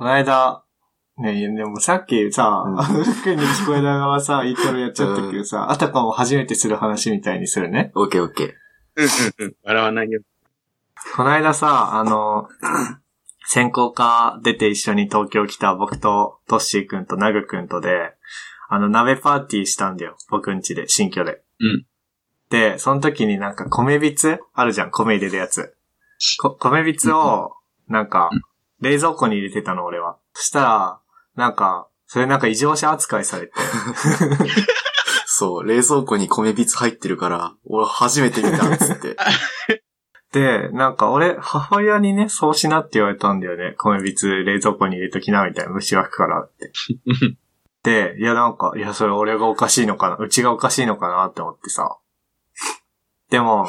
この間、ねでもさっきさ、うん服に聞こえながらさ、イントロやっちゃったけどさ、あたかも初めてする話みたいにするね。オッケーオッケー。うんうんうん。笑わないよ。この間さ、あの、専攻科出て一緒に東京来た僕とトッシーくんとナグくんとで、あの、鍋パーティーしたんだよ。僕ん家で、新居で。うん。で、その時になんか米びつあるじゃん、米入れるやつ。こ米びつを、なんか、冷蔵庫に入れてたの、俺は。そしたら、なんか、それなんか異常者扱いされて。そう、冷蔵庫に米びつ入ってるから、俺初めて見たっつって。で、なんか俺、母親にね、そうしなって言われたんだよね。米びつ冷蔵庫に入れときな、みたいな。虫湧くからって。で、いやなんか、いやそれ俺がおかしいのかな、うちがおかしいのかなって思ってさ。でも、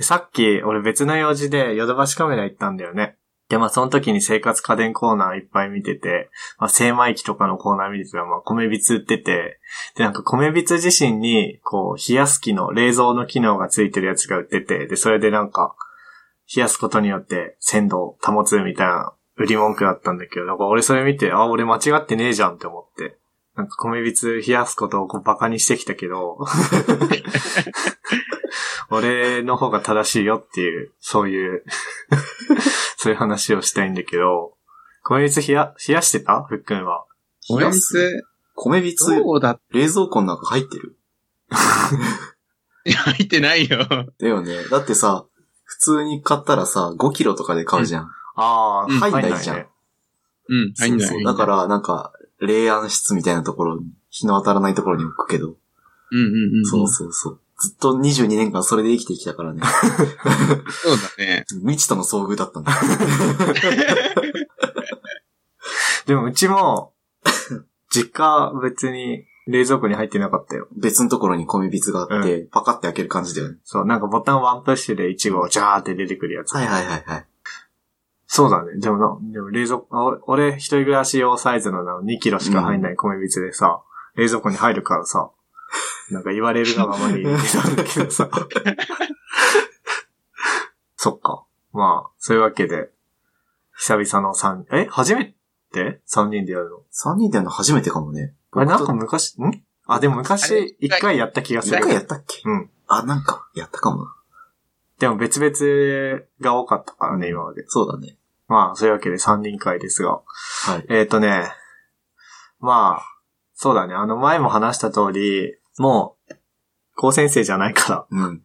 さっき俺別の用事でヨドバシカメラ行ったんだよね。で、まあその時に生活家電コーナーいっぱい見てて、まあ精米機とかのコーナー見てたら、まあ米びつ売ってて、で、なんか米びつ自身に、こう、冷やす機能、冷蔵の機能がついてるやつが売ってて、で、それでなんか、冷やすことによって鮮度を保つみたいな売り文句だったんだけど、なんか俺それ見て、あ、俺間違ってねえじゃんって思って。なんか米びつ冷やすことをこうバカにしてきたけど、俺の方が正しいよっていう、そういう、そういう話をしたいんだけど、米びつ冷や、冷やしてた？ふっくんは。こいつ、米びつ、そうだ、冷蔵庫の中入ってる？入ってないよ。だよね。だってさ、普通に買ったらさ、5キロとかで買うじゃん。ああ、うん入んないじゃん。ね。うん、入んない。そうそう。だから、なんか、冷暗室みたいなところに、日の当たらないところに置くけど、うんうんうん。そうそうそう。ずっと22年間それで生きてきたからね。そうだね。未知との遭遇だったんだ。でもうちも、実家別に冷蔵庫に入ってなかったよ。別のところに米びつがあって、パカって開ける感じだよね。そう、なんかボタンワンプッシュでイチゴジャーって出てくるやつ。はいはいはいはい。そうだね。でもな、でも冷蔵庫、あ俺俺一人暮らし用サイズのな2キロしか入んない米びつでさ、冷蔵庫に入るからさ、なんか言われるがままに入れてたんだけどさ。そっか。まあ、そういうわけで、久々の3、え？初めて ?3 人でやるの？3人でやるの初めてかもね。あれなんか昔、ん？あ、でもあ昔れ一回やった気がする一回。やったっけ？うん。あ、なんか、やったかもな。でも別々が多かったからね、今まで。そうだね。まあ、そういうわけで3人会ですが。はい。えっ、ー、とね、まあ、そうだね。あの前も話した通り、もう、高先生じゃないから、うん。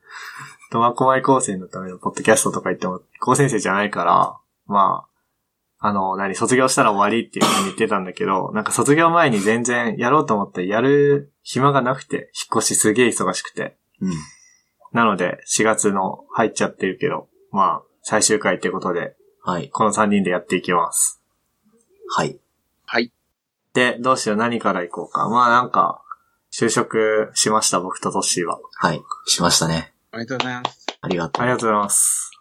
苫小牧高専のためのポッドキャストとか言っても、高先生じゃないから、まあ、あの、何、卒業したら終わりっていうふうに言ってたんだけど、なんか卒業前に全然やろうと思ってやる暇がなくて、引っ越しすげえ忙しくて。うん。なので、4月の入っちゃってるけど、まあ、最終回ってことで、はい。この3人でやっていきます。はい。はい。で、どうしよう、何から行こうか。まあなんか、就職しました、僕とトッシーは。はい。しましたね。ありがとうございます。ありがとう。ありがとうございます。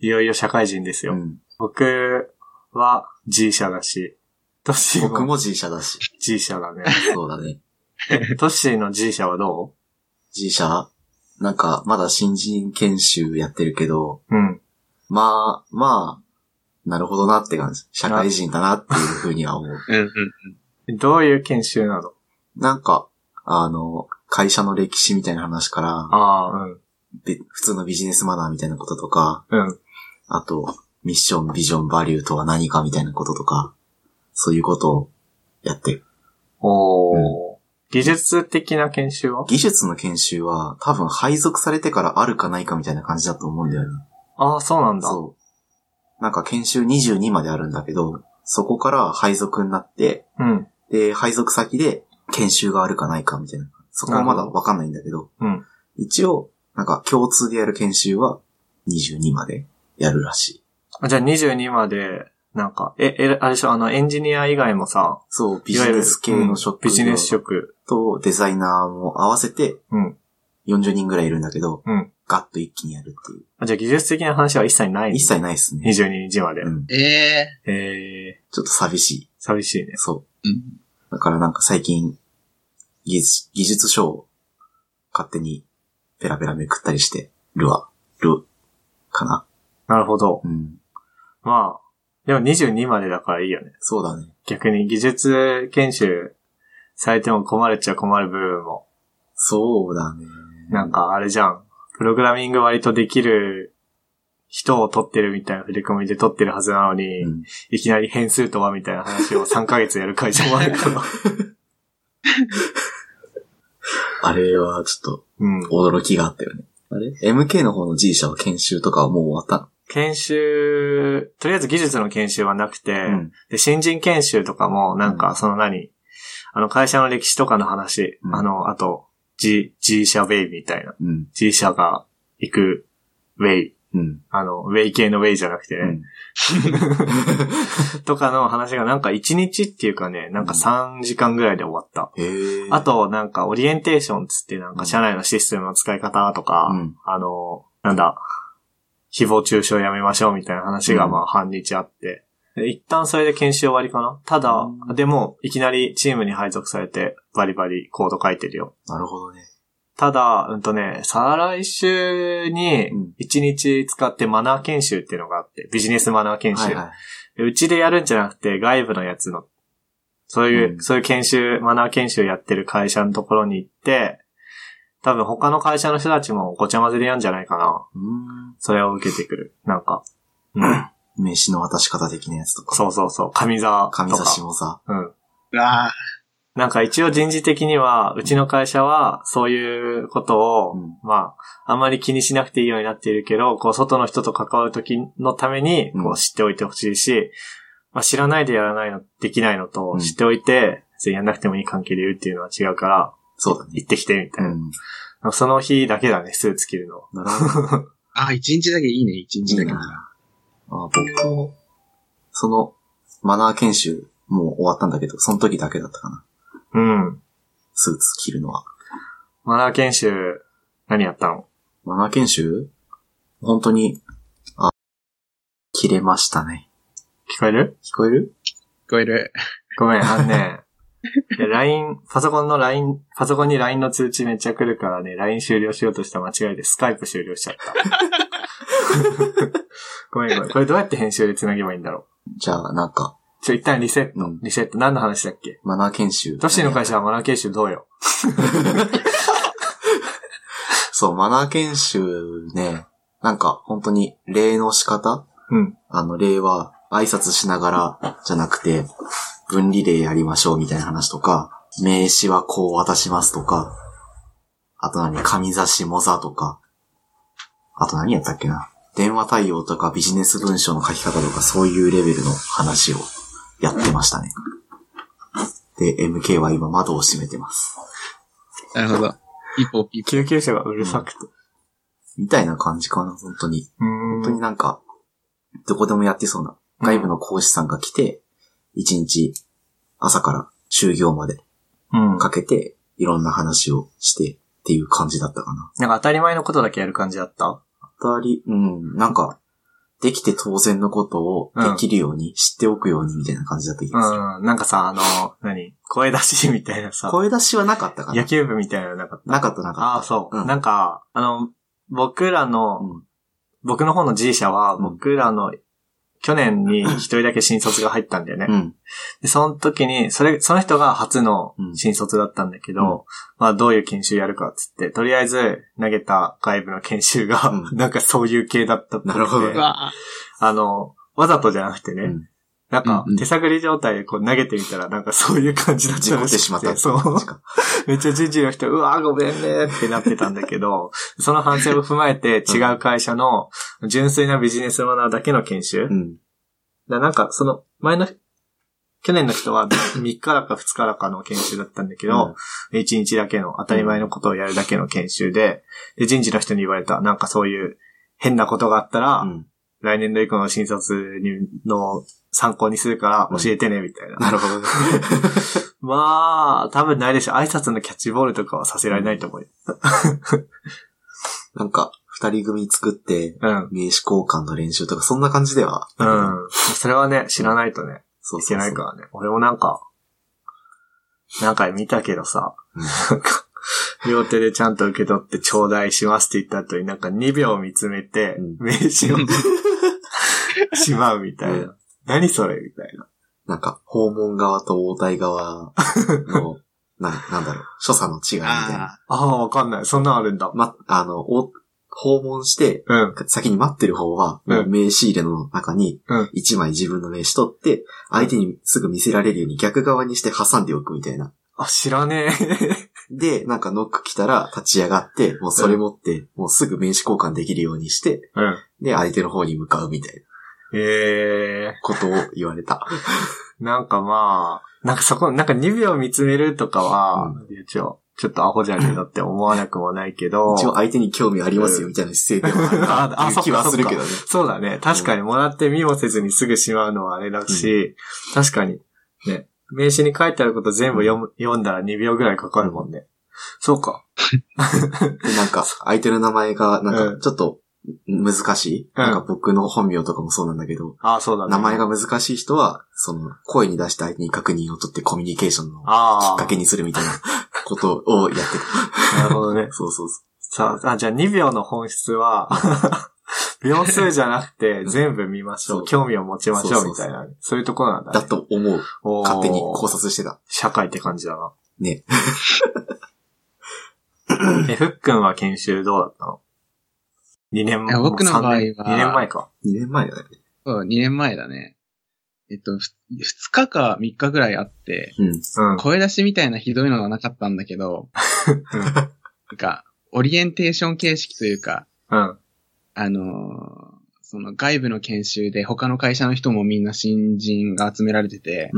いよいよ社会人ですよ。うん。僕は G 社だし、トッシーも僕も G 社だし。G 社だね。そうだね。トッシーの G 社はど G 社なんか、まだ新人研修やってるけど、ううん。まあ、まあ、なるほどなって感じ。社会人だなっていうふうには思う。うんうん。どういう研修なの？なんか、あの、会社の歴史みたいな話から、ああ、うん。べ普通のビジネスマナーみたいなこととか、うん。あと、ミッション、ビジョン、バリューとは何かみたいなこととか、そういうことをやってる。おー。技術的な研修は？技術の研修は多分配属されてからあるかないかみたいな感じだと思うんだよね。ああ、そうなんだ。そう。なんか研修22まであるんだけど、そこから配属になって、うん。で、配属先で研修があるかないかみたいな。そこはまだわかんないんだけど、うん。一応、なんか共通でやる研修は22までやるらしい。あじゃあ22まで、なんか、え、え、あれでしょ、あの、エンジニア以外もさ、そう、ビいわゆるジネス系の職うんビジネス職。とデザイナーも合わせてうん。40人ぐらいいるんだけど、うん。ガッと一気にやるっていう。あじゃあ技術的な話は一切ない一切ないですね。22日まで。うん。えええー、ちょっと寂しい。寂しいね。そう。うん。だからなんか最近、技術、技術書を勝手にペラペラめくったりしてるわ。る、かな。なるほど。うん。まあ、でも22までだからいいよね。そうだね。逆に技術研修されても困るっちゃ困る部分も。そうだね。なんかあれじゃん。プログラミング割とできる人を取ってるみたいな振り込みで取ってるはずなのに、うん。いきなり変数とはみたいな話を3ヶ月やる会社もあるから。あれはちょっうん。と驚きがあったよね。あれ ?MK の方の G 社は研修とかはもう終わっ研修、とりあえず技術の研修はなくて、うん。で、新人研修とかも、なんか、その何、あの、会社の歴史とかの話、うんあの、あと、G、G 社ウェイみたいな。うん。G 社が行くウェイ。うん。あの、ウェイ系のウェイじゃなくてね。うん。とかの話がなんか1日っていうかね、なんか3時間ぐらいで終わった。へえ。あ、と、なんか、オリエンテーションつって、なんか、社内のシステムの使い方とか、うんあの、なんだ、誹謗中傷やめましょうみたいな話が、うんまあ、半日あって、で一旦それで研修終わりかなただ、うでも、いきなりチームに配属されて、バリバリコード書いてるよ。なるほどね。ただ、うんとね、再来週にうん1日使ってマナー研修っていうのがあって、ビジネスマナー研修。はいはい。ちでやるんじゃなくて、外部のやつの、そういう、うんそういう研修、マナー研修やってる会社のところに行って、多分他の会社の人たちもごちゃ混ぜでやるんじゃないかな。うーん。それを受けてくる。なんか。うん。名刺の渡し方的なやつとか。そうそうそう。上座とか。神差しもさ。うん。うわなんか一応人事的には、うちの会社は、そういうことを、うんまあ、あんまり気にしなくていいようになっているけど、こう、外の人と関わるときのために、こうんう、知っておいてほしいし、まあ、知らないでやらないの、できないのと、うん知っておいて、別にやんなくてもいい関係で言うっていうのは違うから、そうだね。行ってきて、みたいな。うん。その日だけだね、スーツ着るの。なるほど。あ、一日だけいいね、一日だけ。あ僕も、その、マナー研修、もう終わったんだけど、その時だけだったかな。うん。スーツ着るのは。マナー研修、何やったの？マナー研修？本当に、あ、切れましたね。聞こえる？聞こえる？聞こえる。ごめん、あのね、いや LINE、パソコンの LINE、パソコンに LINE の通知めっちゃ来るからね、LINE 終了しようとした間違いでスカイプ終了しちゃった。ごめんごめん。これどうやって編集で繋げばいいんだろじゃあ、なんか、う。ちょ、一旦リセット。うんリセット。何の話だっけ？マナー研修。都市の会社はマナー研修どうよ？そう、マナー研修ね、なんか、本当に、礼の仕方？うん。あの、礼は、挨拶しながら、じゃなくて、分離礼やりましょうみたいな話とか、名刺はこう渡しますとか、あと何、紙差しもざとか、あと何やったっけな？電話対応とかビジネス文書の書き方とかそういうレベルの話をやってましたね。で、MK は今窓を閉めてます。なるほど。ピポピポ。救急車がうるさくて。みたいな感じかな、本当に。本当になんか、どこでもやってそうな。外部の講師さんが来て、一日朝から就業までうん。かけて、いろんな話をしてっていう感じだったかな。なんか当たり前のことだけやる感じだった？当たり、うん、なんか、できて当然のことをできるように、知っておくようにみたいな感じだった気がする。うん。なんかさ、あの、何？声出しみたいなさ、声出しはなかったかな野球部みたいなのなかった？なかったなかっああ、そう。うんなんか、あの、僕らた。の、うん。僕の方の G 社は、うん僕らの、去年に一人だけ新卒が入ったんだよね。うん。で、その時に、それ、その人が初のうん。新卒だったんだけど、うん。まあどういう研修やるかっつって、とりあえず投げた外部の研修が、うん。なんかそういう系だったっなるほど。あの、わざとじゃなくてね、うんなんかうんうん手探り状態でこう投げてみたらなんかそういう感じだったらしくてしまっそう。めっちゃ人事の人、うわーごめんねってなってたんだけど、その反省を踏まえて違う会社の純粋なビジネスマナーだけの研修、うん。だなんか、その、前の、去年の人は3日だか2日だかの研修だったんだけど、1日だけの当たり前のことをやるだけの研修で、で、人事の人に言われた、なんかそういう変なことがあったら、うん。来年度以降の新卒にの参考にするから教えてね、みたいな。なるほどね。まあ、多分ないでしょ。挨拶のキャッチボールとかはさせられないと思うよ。なんか、二人組作って、うん。名刺交換の練習とか、そんな感じでは。うん。それはね、知らないとね、いけそうそうそう。ないからね。俺もなんか、何回見たけどさ、うんなんか、両手でちゃんと受け取って頂戴しますって言った後になんか2秒見つめてうん、名刺を しまうみたいな。何それみたいな。なんか、訪問側と応対側の、な、なんだろう、所作の違いみたいな。あああ、わかんない。そんなんあるんだ。ま、あの、お訪問して、うん。先に待ってる方は、うん名刺入れの中にうん、一枚自分の名刺取って、相手にすぐ見せられるように逆側にして挟んでおくみたいな。あ、知らねえ。で、なんかノック来たら立ち上がって、もうそれ持って、もうすぐ名刺交換できるようにして、うん。で、相手の方に向かうみたいなええことを言われた。なんかまあ、なんかそこ、なんか2秒見つめるとかは、一応、ちょっとアホじゃねえのって思わなくもないけど、一応相手に興味ありますよみたいな姿勢ではあるああなっていう気はするけどね。そうだね。確かにもらって見もせずにすぐしまうのはあれだし、確かに、ね、名刺に書いてあること全部読む、読んだら2秒ぐらいかかるもんね。そうか。で、なんか、相手の名前が、なんうん。か、ちょっと、難しい、うんなんか僕の本名とかもそうなんだけど、ああ、そうだね。名前が難しい人は、その、声に出して相手に確認を取ってコミュニケーションのき。っかけにするみたいなことをやってなるほどねた。そうそうそさあ、あじゃあ2秒の本質は、秒数じゃなくて全部見ましょう。興味を持ちましょそうみたいな。そういうところなんだう。だね。と思う。勝手に考察してた。社会って感じだな。ね。え、ふっくんは研修どうだったの？?2 年いや僕の場合は2年前か。2年前だね。そう、2年前だね。えっと、ふ2日か3日ぐらいあって、うん。うん。声出しみたいなひどいのがなかったんだけど、なんか、オリエンテーション形式というか、うん。あのーその外部の研修で他の会社の人もみんな新人が集められてて。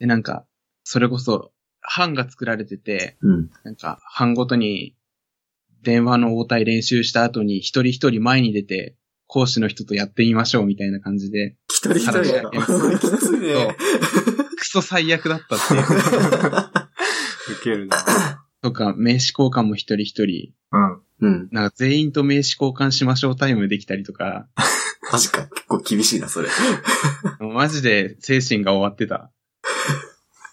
で、なんか、それこそ、班が作られてて、うん。なんか、班ごとに、電話の応対練習した後に一人一人前に出て、講師の人とやってみましょうみたいな感じで、一人一人だよ。話それきついね。クソ最悪だったっていう。ウケるな。とか、名刺交換も一人一人、うん。うん。なんか全員と名刺交換しましょうタイムできたりとか、マジか。結構厳しいな、それ。マジで精神が終わってた。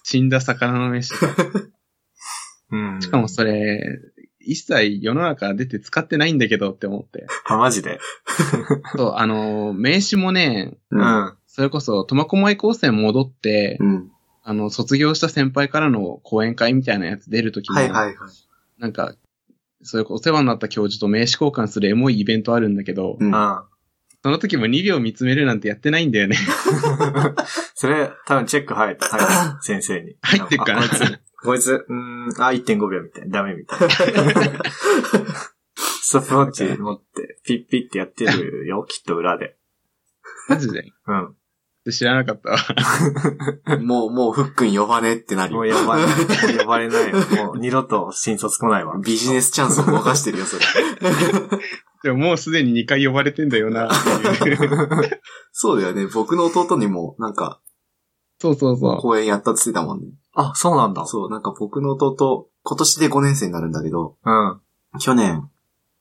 死んだ魚の飯。うん。しかもそれ、一切世の中出て使ってないんだけどって思って。あ、マジで？そう、あの、名刺もね、う。ん。それこそ、苫小牧高専戻って、うん。あの、卒業した先輩からの講演会みたいなやつ出るときも、はいはいはい。なんか、そういうお世話になった教授と名刺交換するエモいイベントあるんだけど、うん。うん。その時も2秒見つめるなんてやってないんだよね。それ、多分チェック入った。はい。先生に。入ってっかなあこいつ、うーん、あ、1.5秒みたいな。ダメみたいな。ストップウォッチ持って、ピッピッってやってるよ、きっと裏で。マジで？うん。知らなかったわ。もう、もう、ふっくん呼ばねってなるよ。もう呼ばない。もう呼ばれないよ。もう二度と新卒来ないわ。ビジネスチャンスを逃してるよ、それ。でももうすでに2回呼ばれてんだよな。そうだよね。僕の弟にも、なんか、そうそうそ公演やったって言ってたもんね。あ、そうなんだ。そう、なんか僕の弟、今年で5年生になるんだけど、うん。去年、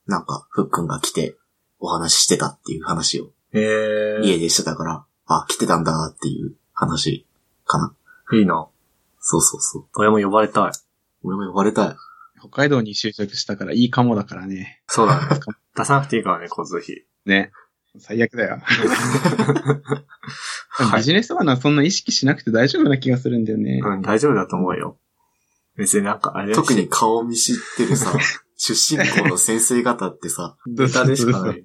なんか、ふっくんが来て、お話ししてたっていう話をへえ家でしてたから、あ、来てたんだっていう話かな。いいな。そうそうそう。俺も呼ばれたい。俺も呼ばれたい。う。北海道に就職したからいいかもだからね。そうだね。出さなくていいからね、交通費。ね。最悪だよ。はいビジネスマンはそんな意識しなくて大丈夫な気がするんだよね。うん、大丈夫だと思うよ。別になんか、あれ特に顔見知ってるさ、出身校の先生方ってさ、ネタでしかない。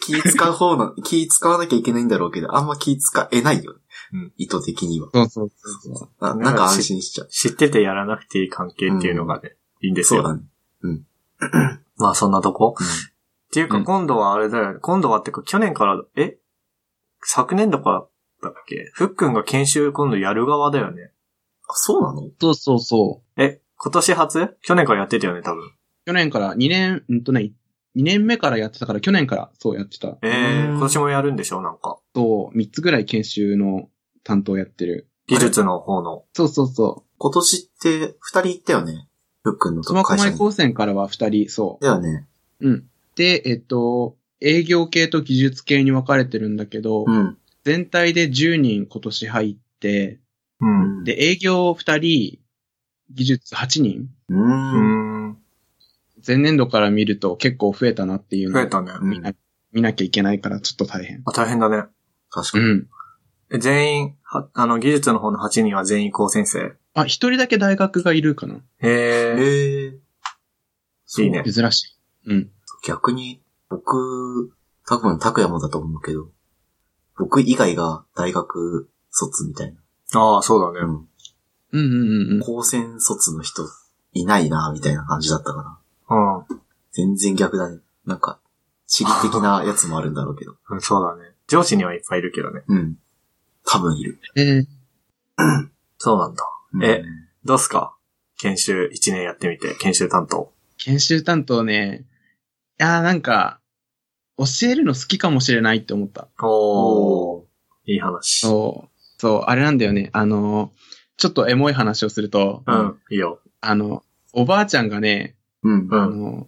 気使う方の、気使わなきゃいけないんだろうけど、あんま気使えないよね。うん意図的には。そうそうそうそう。ななんか安心しちゃう。知っててやらなくていい関係っていうのがね、いいんですよ。そうだね。まあそんなとこ、うんっていうかうん今度はあれだよね。今度はってか去年から、え？昨年度からだっけ？ふっくんが研修今度やる側だよね。あ、そうなの？そうそうそう。え、今年初？去年からやってたよね、多分。去年から2年、うんとね、2年目からやってたから、去年からそうやってた。えー、うん今年もやるんでしょ？なんか。そう、3つぐらい研修の担当やってる。技術の方の。そうそうそう。今年って、二人行ったよね？ふっくんのと苫小。牧高専からは2人、そだよね。う。うん。で、えっと、営業系と技術系に分かれてるんだけど、うん。全体で10人今年入って、うん。で、営業2人、技術8人う。うんん。前年度から見ると結構増えたなっていうのを増えたね。うん見な見なきゃいけないからちょっと大変。あ、大変だね。確かに。うん。え全員、は、あの、技術の方の8人は全員高先生？あ、一人だけ大学がいるかなへえ。ええいいね珍しい。うん。逆に、僕、多分、拓也もだと思うけど、僕以外が大学卒みたいああ、そうだな。ね。うん。うんうんうんうん。高専卒の人いないな、みたいな感じだったから。うん。全然逆だね。なんか、地理的なやつもあるんだろうけど。うん、そうだね。上司にはいっぱいいるけどね。うん。多分いる。えー そうなんだ。うんえどうすか？研修1年やってみて、研修担当。研修担当ね、いやーなんか、教えるの好きかもしれないって思った。おー。いい話。そう。そう、あれなんだよね。あの、ちょっとエモい話をすると、うん、いいよ。あの、おばあちゃんがね、うん。うんあの、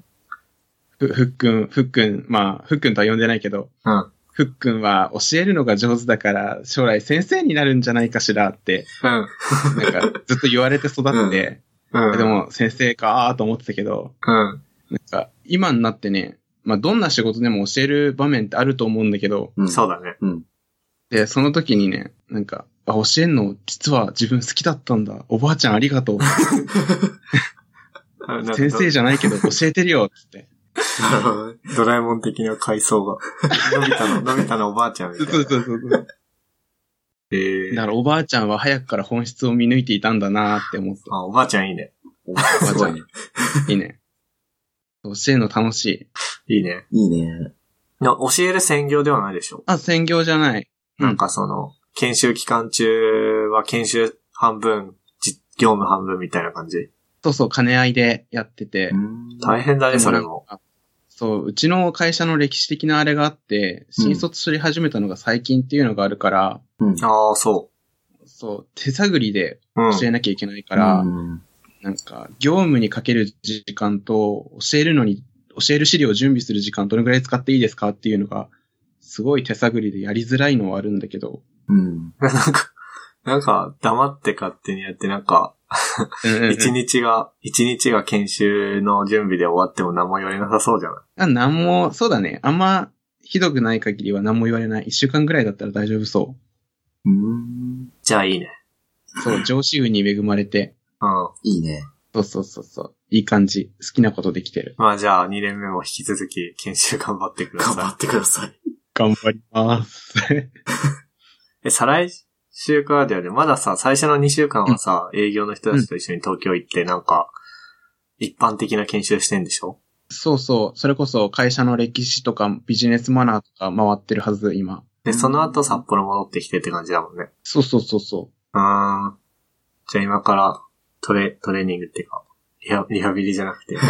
ふ、ふっくん、ふっくん、まあ、ふっくんとは呼んでないけど、うん。ふっくんは教えるのが上手だから、将来先生になるんじゃないかしらって、うん。なんかずっと言われて育って、うん。で、も先生かーと思ってたけど、うん。なんか今になってね、まあどんな仕事でも教える場面ってあると思うんだけど、うん。そうだね。うん。で、その時にね、なんか、あ、教えんの実は自分好きだったんだ。おばあちゃんありがとう。先生じゃないけど教えてるよ、つって。なるほどね。ドラえもん的な階層が。のび太の、のび太のおばあちゃんみたそいうな。そうそうそう。えーだからおばあちゃんは早くから本質を見抜いていたんだなって思って。あ、おばあちゃんいいね。おすごいね。いいね。教えるの楽しい。いいね。いいね。な教える専業ではないでしょ。あ、専業じゃない。うんなんかその、研修期間中は研修半分、じ業務半分みたいな感じ。そうそう、兼ね合いでやってて。うん大変だね、でそれも。そう、うちの会社の歴史的なあれがあって、新卒し始めたのが最近っていうのがあるから、うん。ああ、そそう、手探りで。教えなきゃいけないから、うんなんか、業務にかける時間と、教えるのに、教える資料を準備する時間どのぐらい使っていいですかっていうのが、すごい手探りでやりづらいのはあるんだけど。うん。なんか、なんか、黙って勝手にやって、なんか、一日が、一日が研修の準備で終わっても何も言われなさそうじゃない？あなんも、そうだね。あんま、ひどくない限りは何も言われない。一週間ぐらいだったら大丈夫そうん。じゃあいいね。う。そう、上司運に恵まれて、うん。いいね。そうそうそうそう。いい感じ。好きなことできてる。まあじゃあ、2年目も引き続き研修頑張ってくださ頑張ってください。頑張ります。い。え、再来週からだよね。まださ、最初の2週間はさ、営業の人たちと一緒に東京行って、なんか、一般的な研修してんでしょ？そうそう。それこそ会社の歴史とかビジネスマナーとか回ってるはず、今。で、その後札幌戻ってきてって感じだもんね。そうそうそうそうーん。じゃあ今からトレ、トレーニングっていうか、リハリハビリじゃなくて、何？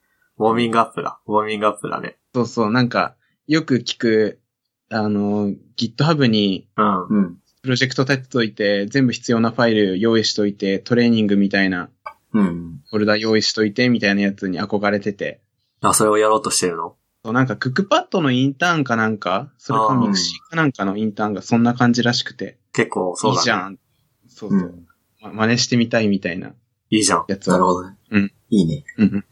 ウォーミングアップだ。ウォーミングアップだね。う。そうそう。なんか、よく聞く、あの、GitHub にうん。うん。プロジェクト立てといて、全部必要なファイル用意しといて、トレーニングみたいな、うん。フォルダ用意しといて、みたいなやつに憧れてて。あ、それをやろうとしてるの？そうなんか、クックパッドのインターンかなんか、それかミクシーかなんかのインターンがそんな感じらしくて、結構、そだね。いういじゃん。そうそうう。ん。ま真似してみたいみたいないいじゃん。やつを。なるほどね。うん。いいね。うんうん。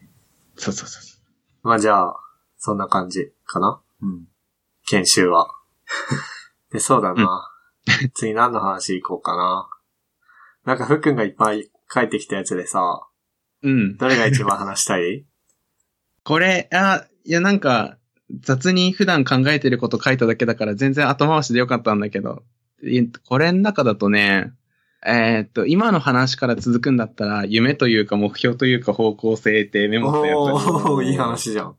そうそうそうそう。まあじゃあ、そんな感じかな？うん。研修は。で、そうだな。次何の話行こうかな？なんか、ふっくんがいっぱい書いてきたやつでさ、うん。どれが一番話したい？これ、あ、いやなんか、雑に普段考えてること書いただけだから全然後回しでよかったんだけど、いこれの中だとね、えーっと、今の話から続くんだったら、夢というか目標というか方向性ってメモったやおー、いい話じゃん。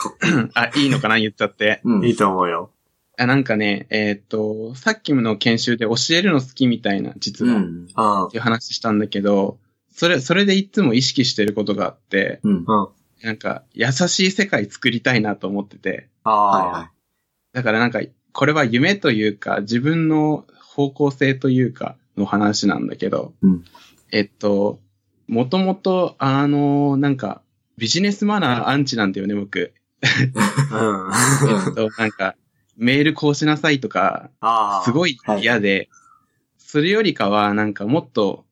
つ。あ、いいのかな言っちゃって。うん。いいと思うよ。あなんかね、えーっと、さっきの研修で教えるの好きみたいな、実は、っうん。うん。ていう話したんだけど、それ、それでいつも意識してることがあって、うん。うん。なんか、優しい世界作りたいなと思ってて、ああ、はいはい。だからなんか、これは夢というか、自分の方向性というか、の話なんだけど、うんえっと、もともと、あの、なんか、ビジネスマナーアンチなんだよね、僕。うん。えっと、なんか、メールこうしなさいとか。すごい嫌で、それよりかは、なんかもっと、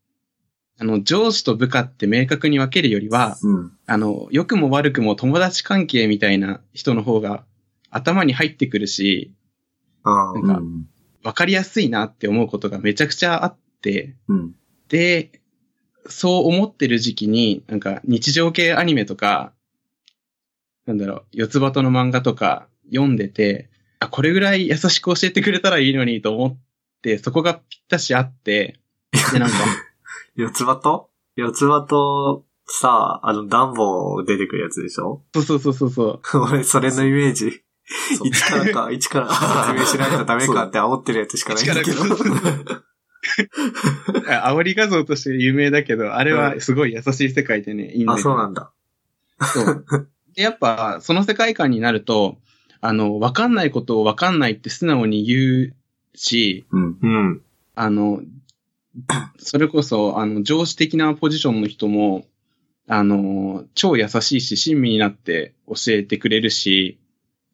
あの、上司と部下って明確に分けるよりは、うん。あの、良くも悪くも友達関係みたいな人の方が頭に入ってくるし、うん。なんかうん。わかりやすいなって思うことがめちゃくちゃあって、うん。で、そう思ってる時期に、なんか日常系アニメとか、なんだろう、四つ葉との漫画とか読んでて、あ、これぐらい優しく教えてくれたらいいのにと思って、そこがぴったしあって、で、なんか、四つ葉と？四つ葉と、さ、あの、ダンボ出てくるやつでしょ？そうそうそうそうそう。俺、それのイメージ。一からか、一から説明しないとダメかって煽ってるやつしかないんだけど。煽り画像として有名だけど、あれはすごい優しい世界でね、いいんだあ、よそうなんだ。そう。で、やっぱ、その世界観になると、あの、わかんないことをわかんないって素直に言うし、うん。うん。あの、それこそ、あの、上司的なポジションの人も、あの、超優しいし、親身になって教えてくれるし、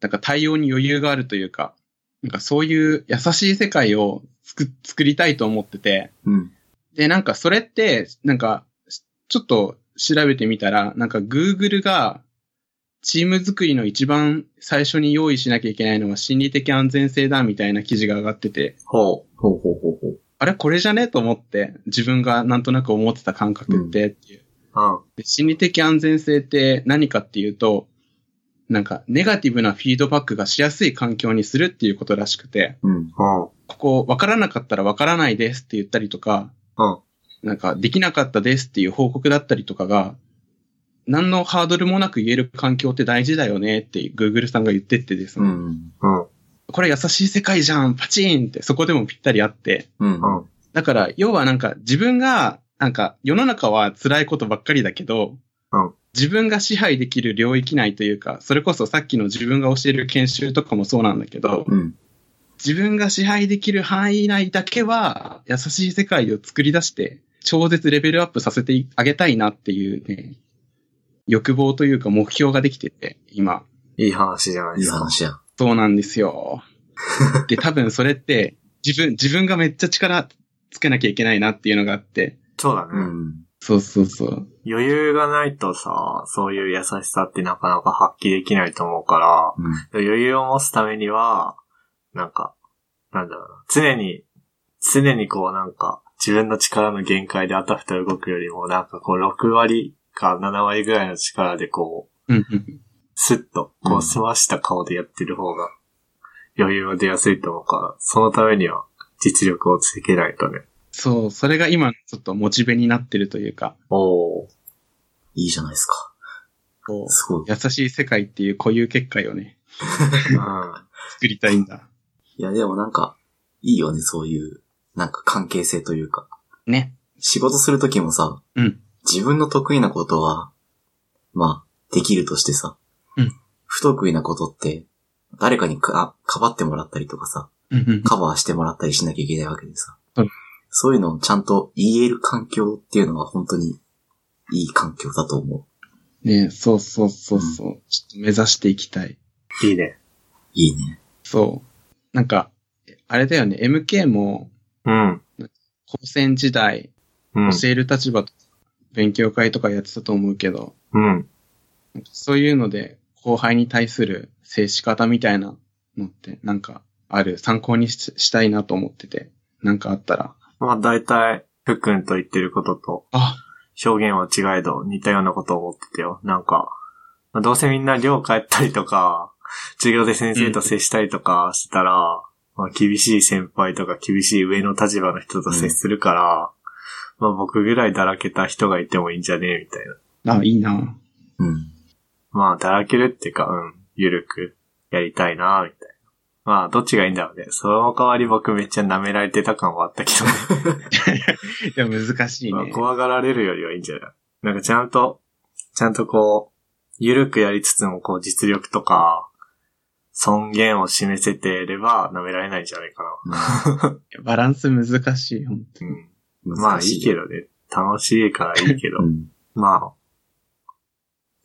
なんか対応に余裕があるというか、なんかそういう優しい世界を作作りたいと思ってて、うん。で、なんかそれって、なんか、ちょっと調べてみたら、なんか Google がチーム作りの一番最初に用意しなきゃいけないのは心理的安全性だみたいな記事が上がってて、ほほうほうほうほう。あれこれじゃねと思って、自分がなんとなく思ってた感覚ってっていう。う。うん。で心理的安全性って何かっていうと、なんかネガティブなフィードバックがしやすい環境にするっていうことらしくて、うん。ほここ分からなかったら分からないですって言ったりとか、うんなんかできなかったですっていう報告だったりとかが、何のハードルもなく言える環境って大事だよねって Google さんが言ってってですね、うん。う。うん。これ優しい世界じゃんパチンってそこでもぴったりあって、うん。うん。だから要はなんか自分が、なんか世の中は辛いことばっかりだけど、うん自分が支配できる領域内というか、それこそさっきの自分が教える研修とかもそうなんだけど、うん。自分が支配できる範囲内だけは優しい世界を作り出して、超絶レベルアップさせてあげたいなっていうね、欲望というか目標ができてて、今。いい話じゃないいいですか。話や。そうなんですよ。で、多分それって、自分、自分がめっちゃ力つけなきゃいけないなっていうのがあって、そうだね。うん。そうそうそう。余裕がないとさ、そういう優しさってなかなか発揮できないと思うから、うん。余裕を持つためには、なんか、なんだろうな。常に、常にこうなんか、自分の力の限界であたふた動くよりも、なんかこう6割か7割ぐらいの力でこう、うんうんスッと、こう済ました顔でやってる方が、余裕は出やすいと思うから、そのためには実力をつけないとね。そう、それが今ちょっとモチベになってるというか、おー。いいじゃないですか。こすごい。う優しい世界っていう固有結界をね、うん。作りたいんだ。いや、でもなんか、いいよね、そういう、なんか関係性というか。ね。仕事するときもさ、うん。自分の得意なことは、まあ、できるとしてさ、うん不得意なことって、誰かにか、かばってもらったりとかさ、うんうんカバーしてもらったりしなきゃいけないわけでさ。うんそういうのをちゃんと言える環境っていうのは本当にいい環境だと思う。ねそうそうそうそう。ちょっと目指していきたい。いいね。いいね。そう。なんか、あれだよね、MK も、うん。高専時代、うん。教える立場と勉強会とかやってたと思うけど、うん。そういうので、後輩に対する接し方みたいなのって、なんか、ある、参考にししたいなと思ってて、なんかあったら、まあ大体、ふっくんと言ってることと、あ、表現は違えど似たようなことを思ってたよ。なんか、まあどうせみんな寮帰ったりとか、授業で先生と接したりとかしたら、まあ厳しい先輩とか厳しい上の立場の人と接するから、まあ僕ぐらいだらけた人がいてもいいんじゃね？えみたいな。あ、いいな。うん。まあだらけるっていうか、うん、ゆるくやりたいなみたいな。まあどっちがいいんだろうね。その代わり僕めっちゃ舐められてた感はあったけどね。いや、難しいまあね。怖がられるよりはいいんじゃない？なんかちゃんと、ちゃんとこう、ゆるくやりつつもこう実力とか、尊厳を示せてれば舐められないんじゃないか バランス難しい、ほんとな。うん。うんまあいいけ。どね。楽しいからいいけど。うん。まあ。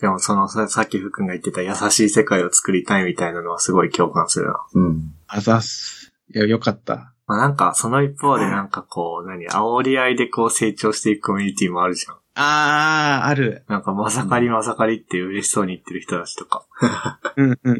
でもそのささっきふくんが言ってた優しい世界を作りたいみたいなのはすごい共感するな。うん。あざっす。いや、よかった。まあなんかその一方でなんかこう、何、煽り合いでこう成長していくコミュニティもあるじゃん。あー、ある。なんか、まさかりまさかりって嬉しそうに言ってる人たちとか。うん、うん、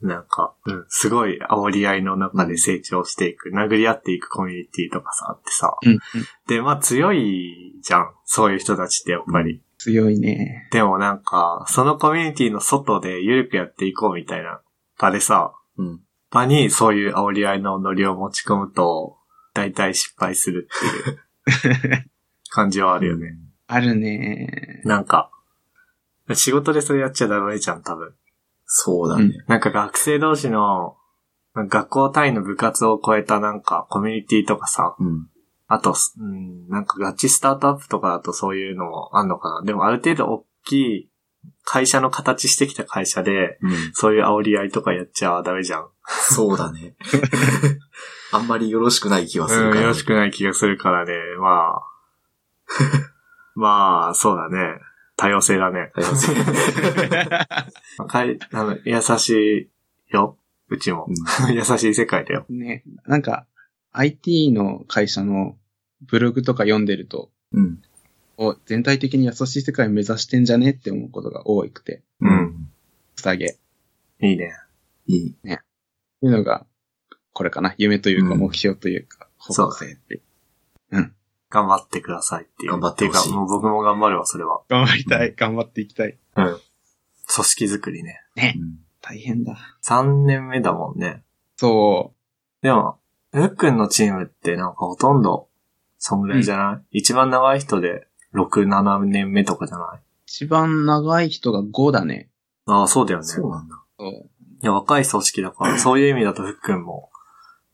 うん。なんか、うん、すごい煽り合いの中で成長していく、殴り合っていくコミュニティとかさ、あってさ。うん、うん。で、まあ強いじゃん。そういう人たちってやっぱり。強いね。でもなんか、そのコミュニティの外で緩くやっていこうみたいな場でさ、うん。場にそういう煽り合いのノリを持ち込むと、大体失敗するっていう 感じはあるよね。あるね。なんか、仕事でそれやっちゃダメじゃん、多分。そうだね。なんか学生同士の、学校単位の部活を超えたなんかコミュニティとかさ、うん。あと、うん、なんかガチスタートアップとかだとそういうのもあんのかな。でもある程度大きい会社の形してきた会社で、うん。そういう煽り合いとかやっちゃダメじゃん。そうだね。あんまりよろしくない気はするうん、から。よろしくない気がするからね。まあ。まあ、そうだね。多様性だね。多様性 かい、あの、優しいよ。うちも。優しい世界だよ。ね。なんか、IT の会社のブログとか読んでると、うん。お全体的に優しい世界を目指してんじゃねって思うことが多くて、う。うん下げ。いいね。いい。いうのが、これかな。夢というかうん目標というか、方向性って。頑張ってくださいっていう。頑張ってほしいいうか、もう僕も頑張るわ、それは。頑張りたい。頑張っていきたい。うん。組織づくりね。ね。うん大変だ。3年目だもんね。そでも、ふっくんのチームってなんかほとんど、そんぐらいじゃない、一番長い人で6、7年目とかじゃなう。い？一番長い人が5だね。ああ、そうだよね。そうなんだ。そう。いや、若い組織だから、そういう意味だとふっくんも、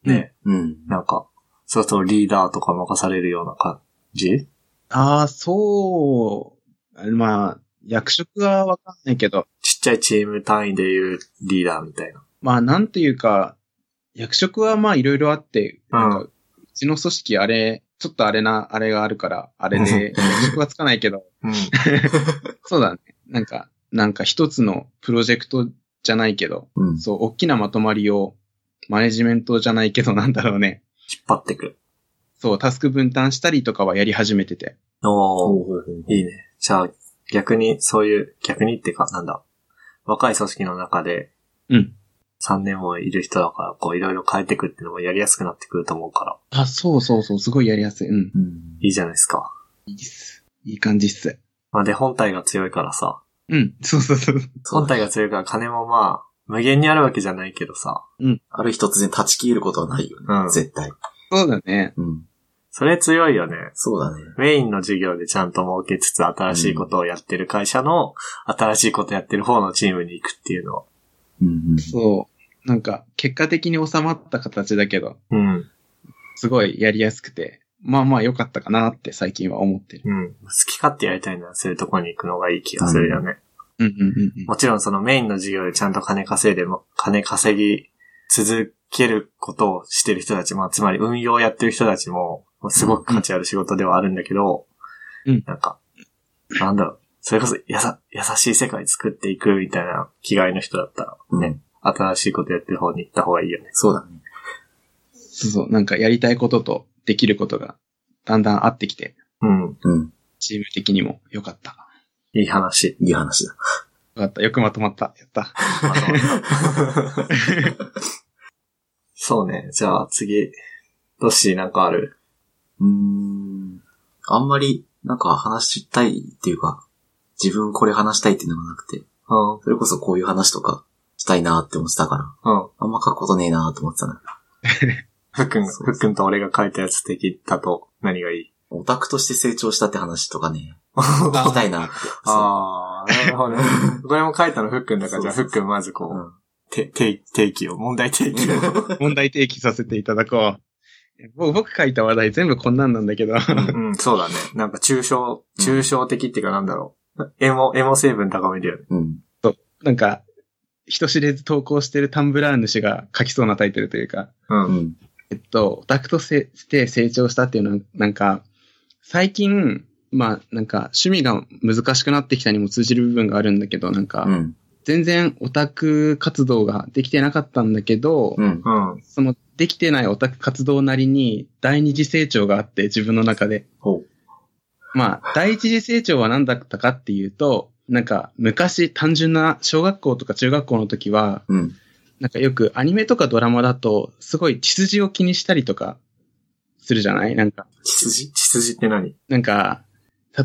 ね、うん。なんか、そうそうリーダーとか任されるような感じ？ああ、そう。まあ、役職はわかんないけど、ちっちゃいチーム単位でいうリーダーみたいな。まあ、なんていうか、役職はまあいろいろあって、うんなんかうちの組織あれ、ちょっとあれな、あれがあるから、あれで、役職はつかないけど、うん。そうだね。なんか、なんか一つのプロジェクトじゃないけど、うん。そう、大きなまとまりを、マネジメントじゃないけど、なんだろうね。引っ張ってく。そう、タスク分担したりとかはやり始めてて。おー、いいね。じゃあ、逆に、そういう、逆にっていうか、なんだ。若い組織の中で、うん。3年もいる人だから、こう、いろいろ変えていくっていうのもやりやすくなってくると思うから、あ、そうそうそう、すごいやりやすい。うん。うん。いいじゃないですか。いいっす。いい感じっす。まあ、で、本体が強いからさ、うん、そうそうそう。本体が強いから金もまあ、無限にあるわけじゃないけどさ、ある日突然断ち切ることはないよね。うん絶対。そうだね。うん。それ強いよね。そうだね。メインの授業でちゃんと儲けつつ新しいことをやってる会社の、新しいことやってる方のチームに行くっていうのは。うんそう。なんか、結果的に収まった形だけど、うん。すごいやりやすくて、まあまあ良かったかなって最近は思ってる。うん。好き勝手やりたいならそういうとこに行くのがいい気がするよね。うんうんうんうん。もちろんそのメインの授業でちゃんと金稼いでも、金稼ぎ続けることをしてる人たち、まあつまり運用をやってる人たちも、すごく価値ある仕事ではあるんだけど、うんなんか、なんだろう、それこそやさ、優しい世界作っていくみたいな気概の人だったら、ね、新しいことやってる方に行った方がいいよね。そうだね。そうそう。なんかやりたいこととできることがだんだん合ってきて、うん。うん。チーム的にも良かった。いい話。いい話だ。良かった。よくまとまった。やった。まとまった そうね。じゃあ次、どっしーなんかある？うーん。あんまり、なんか話したいっていうか、自分これ話したいっていうのがなくて、うん。それこそこういう話とかしたいなって思ってたから、うん。あんま書くことねえなって思ってたな。ふっくん、そうふっくんと俺が書いたやつ的だと何がいい？オタクとして成長したって話とかね、聞きたいなって。ああ、なるほどね。これも書いたのふっくんだから、じゃあふっくんまずこそうう、て、て、提起を、問題提起を。問題提起させていただこう。僕僕書いた話題全部こんなんなんだけど。うん、そうだね。なんか抽象、抽象的っていうかなんだろう。エモ、エモ成分高めだよね。うん。なんか、人知れず投稿してるタンブラー主が書きそうなタイトルというか、う。うんん。えっと、オタクとして成長したっていうのは、なんか、最近、まあ、なんか、趣味が難しくなってきたにも通じる部分があるんだけど、なんか、うん。全然オタク活動ができてなかったんだけど、うん。うん。その、できてないオタク活動なりに、第二次成長があって、自分の中で。ほまあ、第一次成長は何だったかっていうと、なんか、昔単純な小学校とか中学校の時は、うん。なんかよくアニメとかドラマだと、すごい血筋を気にしたりとか、するじゃない？なんか、血筋？血筋って何？なんか、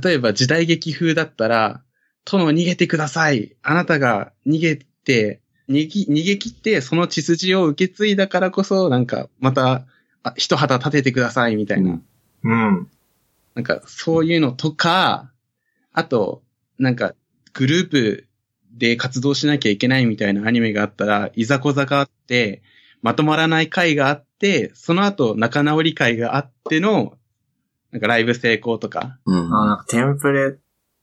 例えば時代劇風だったら、殿逃げてください。あなたが逃げて、逃げ逃げ切って、その血筋を受け継いだからこそ、なんか、また、あ一旗立ててください、みたいな。うんうん。なんか、そういうのとか、あと、なんか、グループで活動しなきゃいけないみたいなアニメがあったら、いざこざがあって、まとまらない回があって、その後仲直り会があっての、なんかライブ成功とか、うん。あ、なんかテンプレ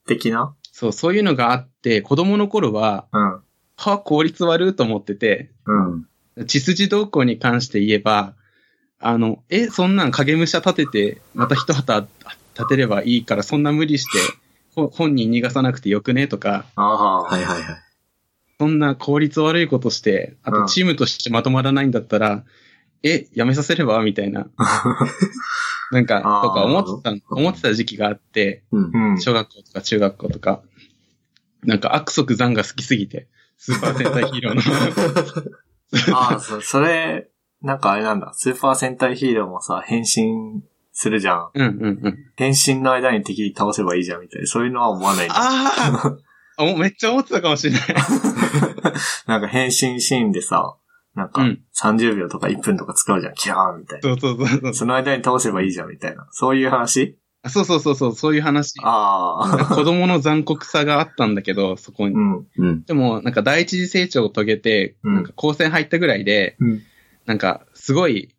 的な？そう、そういうのがあって、子供の頃は、うん。は、効率悪いと思ってて、うん。血筋動向に関して言えば、あの、え、そんなん影武者立てて、また一旗立てればいいから、そんな無理して、ほ本人逃がさなくてよくねとか、ああ。はいはいはい。そんな効率悪いことして、あうんとチームとしてまとまらないんだったら、え、やめさせればみたいな。なんか、とか思ってた、思ってた時期があって、うん。うん。小学校とか中学校とか、なんか悪徳残が好きすぎて、スーパー戦隊ヒーローの。ああ、そ、それ、なんかあれなんだ。スーパー戦隊ヒーローもさ、変身するじゃん。うんうんうん。変身の間に敵倒せばいいじゃんみたいな。そういうのは思わないんだ。ああ おめっちゃ思ってたかもしれない。なんか変身シーンでさ、なんかうん30秒とか1分とか使うじゃん。キャーみたいな。そうそうそうそう。その間に倒せばいいじゃんみたいな。そういう話？あそうそうそうそう、そういう話。ああ。子供の残酷さがあったんだけど、そこに。うん。うん。でも、なんか第一次成長を遂げて、うんなんか高専入ったぐらいで、うん。なんかすごい、や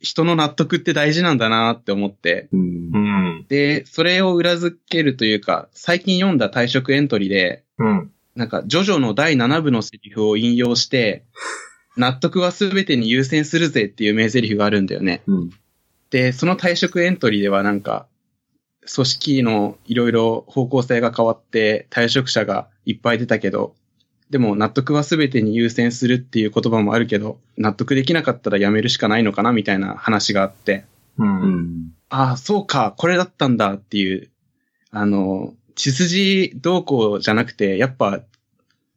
人の納得って大事なんだなって思って、うんう。ん。で、それを裏付けるというか、最近読んだ退職エントリーで、うん。なんか、ジョジョの第7部のセリフを引用して、納得は全てに優先するぜっていう名台詞があるんだよね。うん。で、その退職エントリーではなんか、組織のいろいろ方向性が変わって退職者がいっぱい出たけど、でも納得は全てに優先するっていう言葉もあるけど、納得できなかったら辞めるしかないのかなみたいな話があって、う。うんん。ああ、そうか、これだったんだっていう、あの、血筋動向じゃなくて、やっぱ、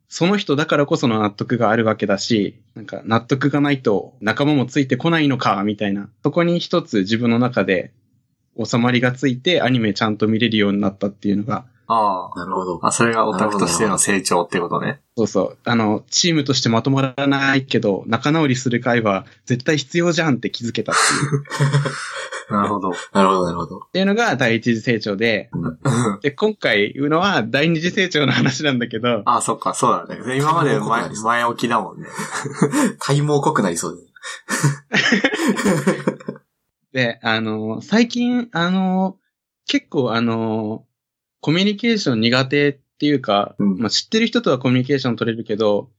その人だからこその納得があるわけだし、なんか納得がないと仲間もついてこないのか、みたいな。そこに一つ自分の中で収まりがついてアニメちゃんと見れるようになったっていうのが、あなるほど。あ。あ、それがオタクとしての成長ってことね。そうそう、あの、チームとしてまとまらないけど、仲直りする会は絶対必要じゃんって気づけたっていう。なるほど。なるほど、なるほど。っていうのが第一次成長で、で、今回言うのは第二次成長の話なんだけど、あ、そっか、そうだね。今まで前前置きだもんね。体毛濃くなりそうで。で、あの、最近、あの、結構あの、コミュニケーション苦手っていうか、うんまあ、知ってる人とはコミュニケーション取れるけど、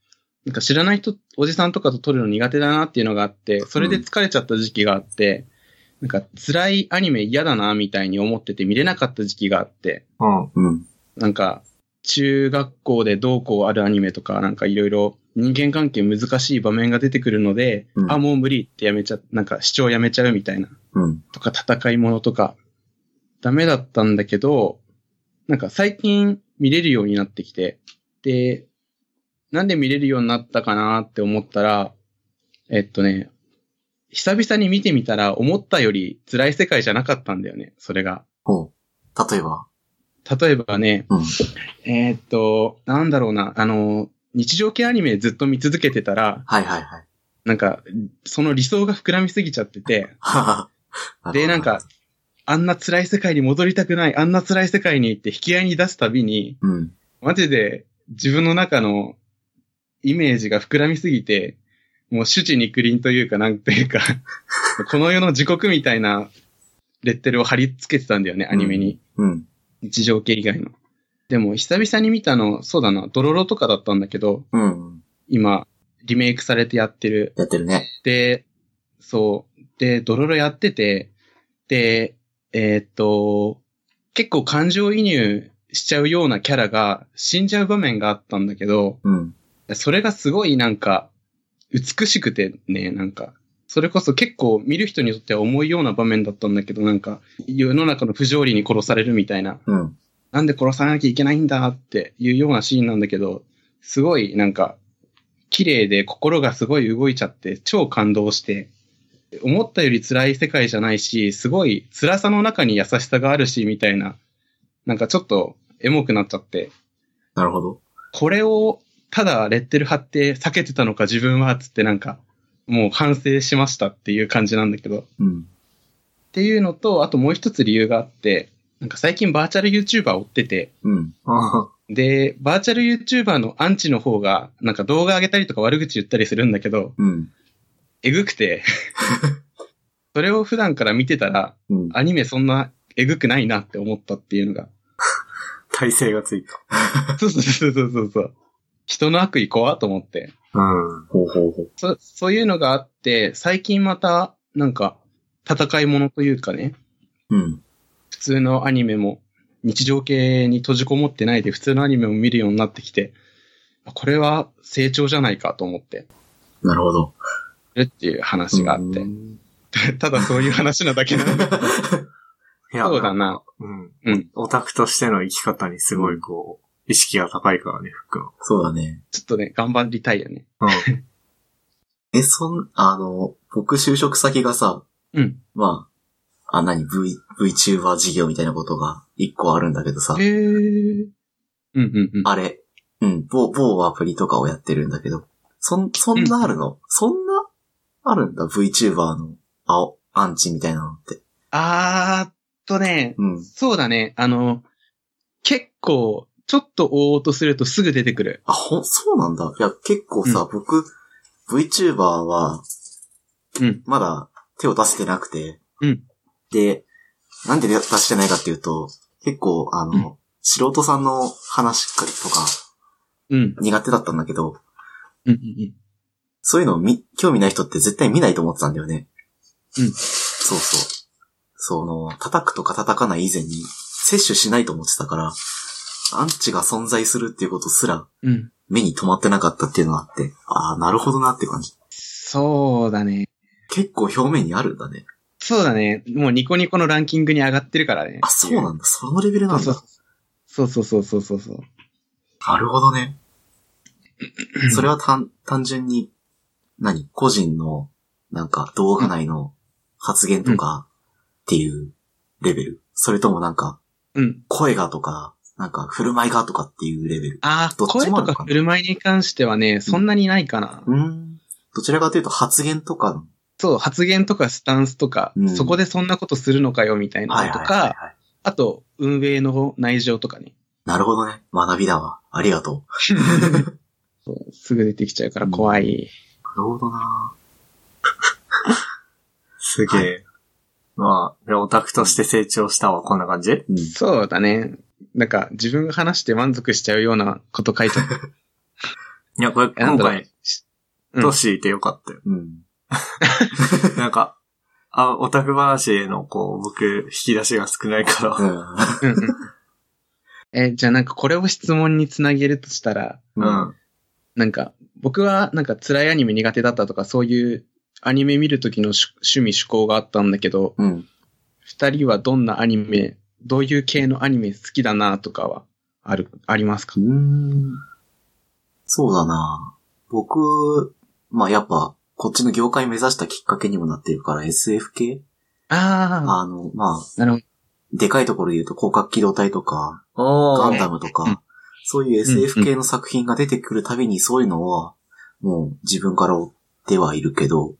なんか知らない人、おじさんとかと取るの苦手だなっていうのがあって、それで疲れちゃった時期があって、なんか辛いアニメ嫌だなみたいに思ってて見れなかった時期があって、うん。うん。なんか、中学校でどうこうあるアニメとか、なんかいろいろ人間関係難しい場面が出てくるので、うんあ、もう無理ってやめちゃ、なんか視聴やめちゃうみたいな。うん。とか戦いものとか、ダメだったんだけど、なんか最近見れるようになってきて、で、なんで見れるようになったかなって思ったら、えっとね、久々に見てみたら思ったより辛い世界じゃなかったんだよね、それが。ほう。例えば？例えばね、うん。えーっと、なんだろうな、あの、日常系アニメずっと見続けてたら、はいはいはい。なんか、その理想が膨らみすぎちゃってて、で、なんか、、あんな辛い世界に戻りたくない、あんな辛い世界に行って引き合いに出すたびに、うん。マジで自分の中のイメージが膨らみすぎて、もう主治肉林というか、なんていうか、この世の時刻みたいなレッテルを貼り付けてたんだよね、アニメに。うん。日常系以外の。でも、久々に見たの、そうだな、ドロロとかだったんだけど、うん。今、リメイクされてやってる。やってるね。で、そう。で、ドロロやってて、で、えーっと、結構感情移入しちゃうようなキャラが死んじゃう場面があったんだけど、うん。それがすごいなんか、美しくてね、なんか、それこそ結構見る人にとっては重いような場面だったんだけど、なんか、世の中の不条理に殺されるみたいな、うん。なんで殺さなきゃいけないんだっていうようなシーンなんだけど、すごいなんか、綺麗で心がすごい動いちゃって、超感動して、思ったより辛い世界じゃないし、すごい辛さの中に優しさがあるし、みたいな、なんかちょっとエモくなっちゃって、なるほど。これをただレッテル貼って避けてたのか自分は、つってなんか、もう反省しましたっていう感じなんだけど、っうん。ていうのと、あともう一つ理由があって、なんか最近バーチャル YouTuber 追ってて、うん。で、バーチャル YouTuber のアンチの方が、なんか動画上げたりとか悪口言ったりするんだけど、うん。えぐくて、それを普段から見てたら、うん。アニメそんなえぐくないなって思ったっていうのが。体勢がついた。そうそうそうそうそうそう。人の悪意怖と思って。うん。ほうほうほう。そ、そういうのがあって、最近また、なんか、戦いものというかね、うん。普通のアニメも、日常系に閉じこもってないで普通のアニメも見るようになってきて、これは成長じゃないかと思ってなるほど。るっていう話があってう。んただそういう話なだけなんだけど。いやそうだな。うん。うん。オタクとしての生き方にすごいこう、意識が高いからね、ふっくん。そうだね。ちょっとね、頑張りたいよね。うん。え、そん、あの、僕就職先がさ、うん。まあ、あ、何、V、VTuber 事業みたいなことが一個あるんだけどさ、へー。うんうんうん。あれ、うん、某、某アプリとかをやってるんだけど、そん、そんなあるの、そんな、あるんだ、VTuber の、青、アンチみたいなのって。あーっとね、うん。そうだね。あの、結構、ちょっと追おうとするとすぐ出てくる。あ、ほ、そうなんだ。いや、結構さ、僕、VTuber は、うん。まだ手を出してなくて、うん。で、なんで出してないかっていうと、結構、あの、うん素人さんの話とかうん。苦手だったんだけど、うんうんうん。そういうのをみ、興味ない人って絶対見ないと思ってたんだよね。うんそうそう。その、叩くとか叩かない以前に、摂取しないと思ってたから、アンチが存在するっていうことすら、うん。目に留まってなかったっていうのがあって、ああ、なるほどなって感じ。そうだね。結構表面にあるんだね。そうだね。もうニコニコのランキングに上がってるからね。あ、そうなんだ。そのレベルなんだ。そうそうそうそうそうそうそう。なるほどね。それは単、単純に、何？個人の、なんか動画内の発言とかっていうレベル、それともなんか、うん。声がとか、なんか振る舞いがとかっていうレベル？ああ、どっち声もあるのかか振る舞いに関してはね、そんなにないかな。うーん。どちらかというと発言とかの？そう、発言とかスタンスとか、うんそこでそんなことするのかよみたいなのとか、はい。あと、運営の内情とかね。なるほどね。学びだわ。ありがと そうすぐ出てきちゃうから怖い。るほどな すげえ。まあ、オタクとして成長したわ、こんな感じ？うん。そうだね。なんか、自分が話して満足しちゃうようなこと書いちゃった。いや、これ、今回、うんトシいてよかったよ。うん。なんか、あ、オタク話への、こう、僕、引き出しが少ないから。え、じゃあなんかこれを質問につなげるとしたら、う。ん。なんか、僕はなんか辛いアニメ苦手だったとか、そういうアニメ見るときの趣趣味趣向があったんだけど、うん。二人はどんなアニメ、どういう系のアニメ好きだなとかは、ある、ありますか？うーん。そうだな。僕、まあやっぱ、こっちの業界目指したきっかけにもなってるから SF 系？ああ、あの、まあ、なるほど。でかいところで言うと広角機動隊とか、おガンダムとうん。か、そういう SF 系の作品が出てくるたびにそういうのは、もう自分から追ってはいるけど、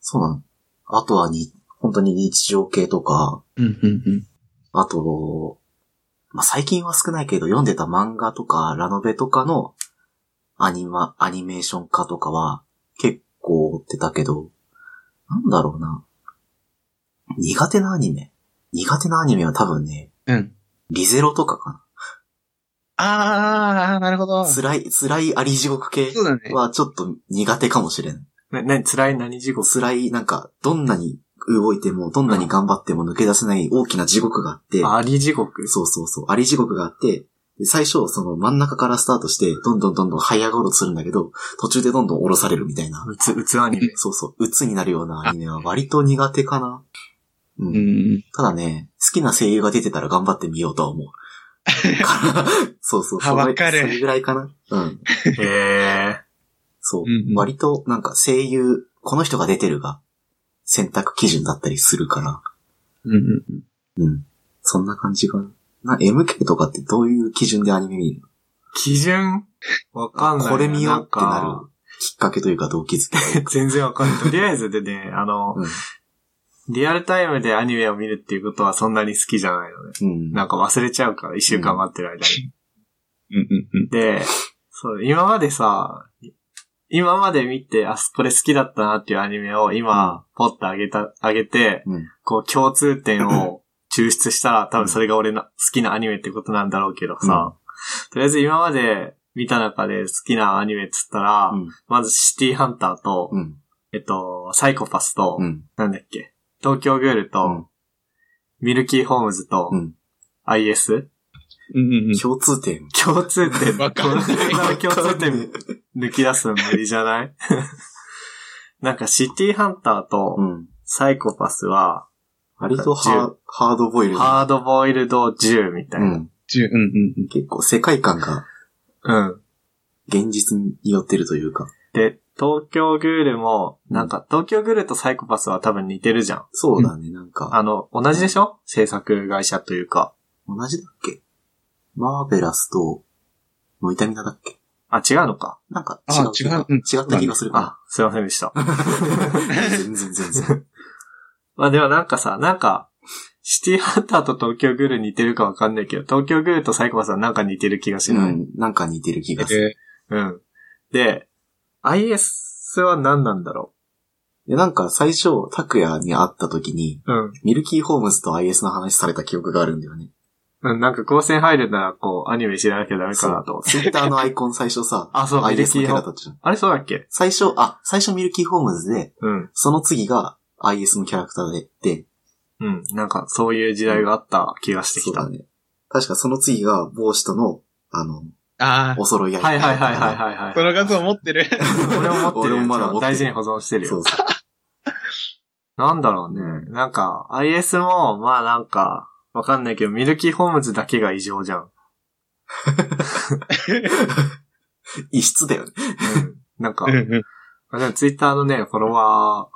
そうなの。あとはに、本当に日常系とか、うん、うん、うん。あと、まあ、最近は少ないけど、読んでた漫画とか、ラノベとかのアニマ、アニメーション化とかは結構追ってたけど、なんだろうな。苦手なアニメ苦手なアニメは多分ね、うん。リゼロとかかああ、なるほど。な。辛い、辛いあり地獄系そうだね。はちょっと苦手かもしれない。な、な、辛い何地獄？辛い、なんか、どんなに動いても、どんなに頑張っても抜け出せない大きな地獄があって、あり地獄？そうそうそう。あり地獄があって、でで最初、その真ん中からスタートして、どんどんどんどん這い上がろうとするんだけど、途中でどんどん降ろされるみたいな。うつ、うつアニメ。そうそう、鬱になるようなアニメは割と苦手かな。う。うんん。ただね、好きな声優が出てたら頑張ってみようとは思う。そうそう、あそれわかるそれぐらいかな。うん。へえ。そう。うんうん割と、なんか声優、この人が出てるが、選択基準だったりするから。うんうんうん。うん。そんな感じかな。な、MK とかってどういう基準でアニメ見るの？基準？わかんないな。これ見ようってなるきっかけというか動機づけ。全然わかんない。とりあえずでね、あの、うんリアルタイムでアニメを見るっていうことはそんなに好きじゃないのね。うん。なんか忘れちゃうから、一週間待ってる間に。うんうんうん。で、そう、今までさ、今まで見て、あ、これ好きだったなっていうアニメを今、ポッと上げた、上げて、うん。こう共通点を 抽出したら、多分それが俺の好きなアニメってことなんだろうけどさ、とりあえず今まで見た中で好きなアニメっつったら、うん。まずシティハンターと、うん。えっと、サイコパスと、うん。なんだっけ、東京グールと、うんミルキーホームズと、うん IS? うんうんうん。共通点。共通点。わかんない 共通点抜き出すの無理じゃない？なんかシティハンターとうん。サイコパスは、割とハーハードボイルド。ハードボイルド10みたいうな。ん。十うんうんうん。結構世界観がうん。現実に寄ってるというか。で、東京グールも、なんか、東京グールとサイコパスは多分似てるじゃん。そうだね、なんか。あの、同じでしょ？制作会社というか。同じだっけ？マーベラスと、ノイタミナだっけ？あ、違うのか。なんかあ違う。違ううん違った気がするかあ、すいませんでした。な。全然全然。まあでもなんかさ、なんか、シティハンターと東京グール似てるかわかんないけど、東京グールとサイコパスはなんか似てる気がしない。うん。なんか似てる気がする。えうん。で、IS は何なんだろで、なんか最初、拓也に会った時に、う。うん。ミルキーホームズと IS の話された記憶があるんだよね。うん、なんか高専入るなら、こう、アニメ知らなきゃダメかなと思って。ツイッターのアイコン最初さ、あ、そう、ミル IS のキキーホャラだったじゃん。あれそうだっけ？最初、あ、最初ミルキーホームズで、うん。その次が IS のキャラクターで、で、うん。なんか、そういう時代があった気がしてきた。そうだね。確かその次が帽子との、あの、ああ、お揃い合い。はいはいはいはいはいはい。その画像持ってる。俺も持ってるよ。俺もまだ持ってる大事に保存してるよ。そうそう。なんだろうね。なんか、IS も、まあなんか、わかんないけど、ミルキーホームズだけが異常じゃん。異質だよね。うん。なんかツイッターのね、フォロワ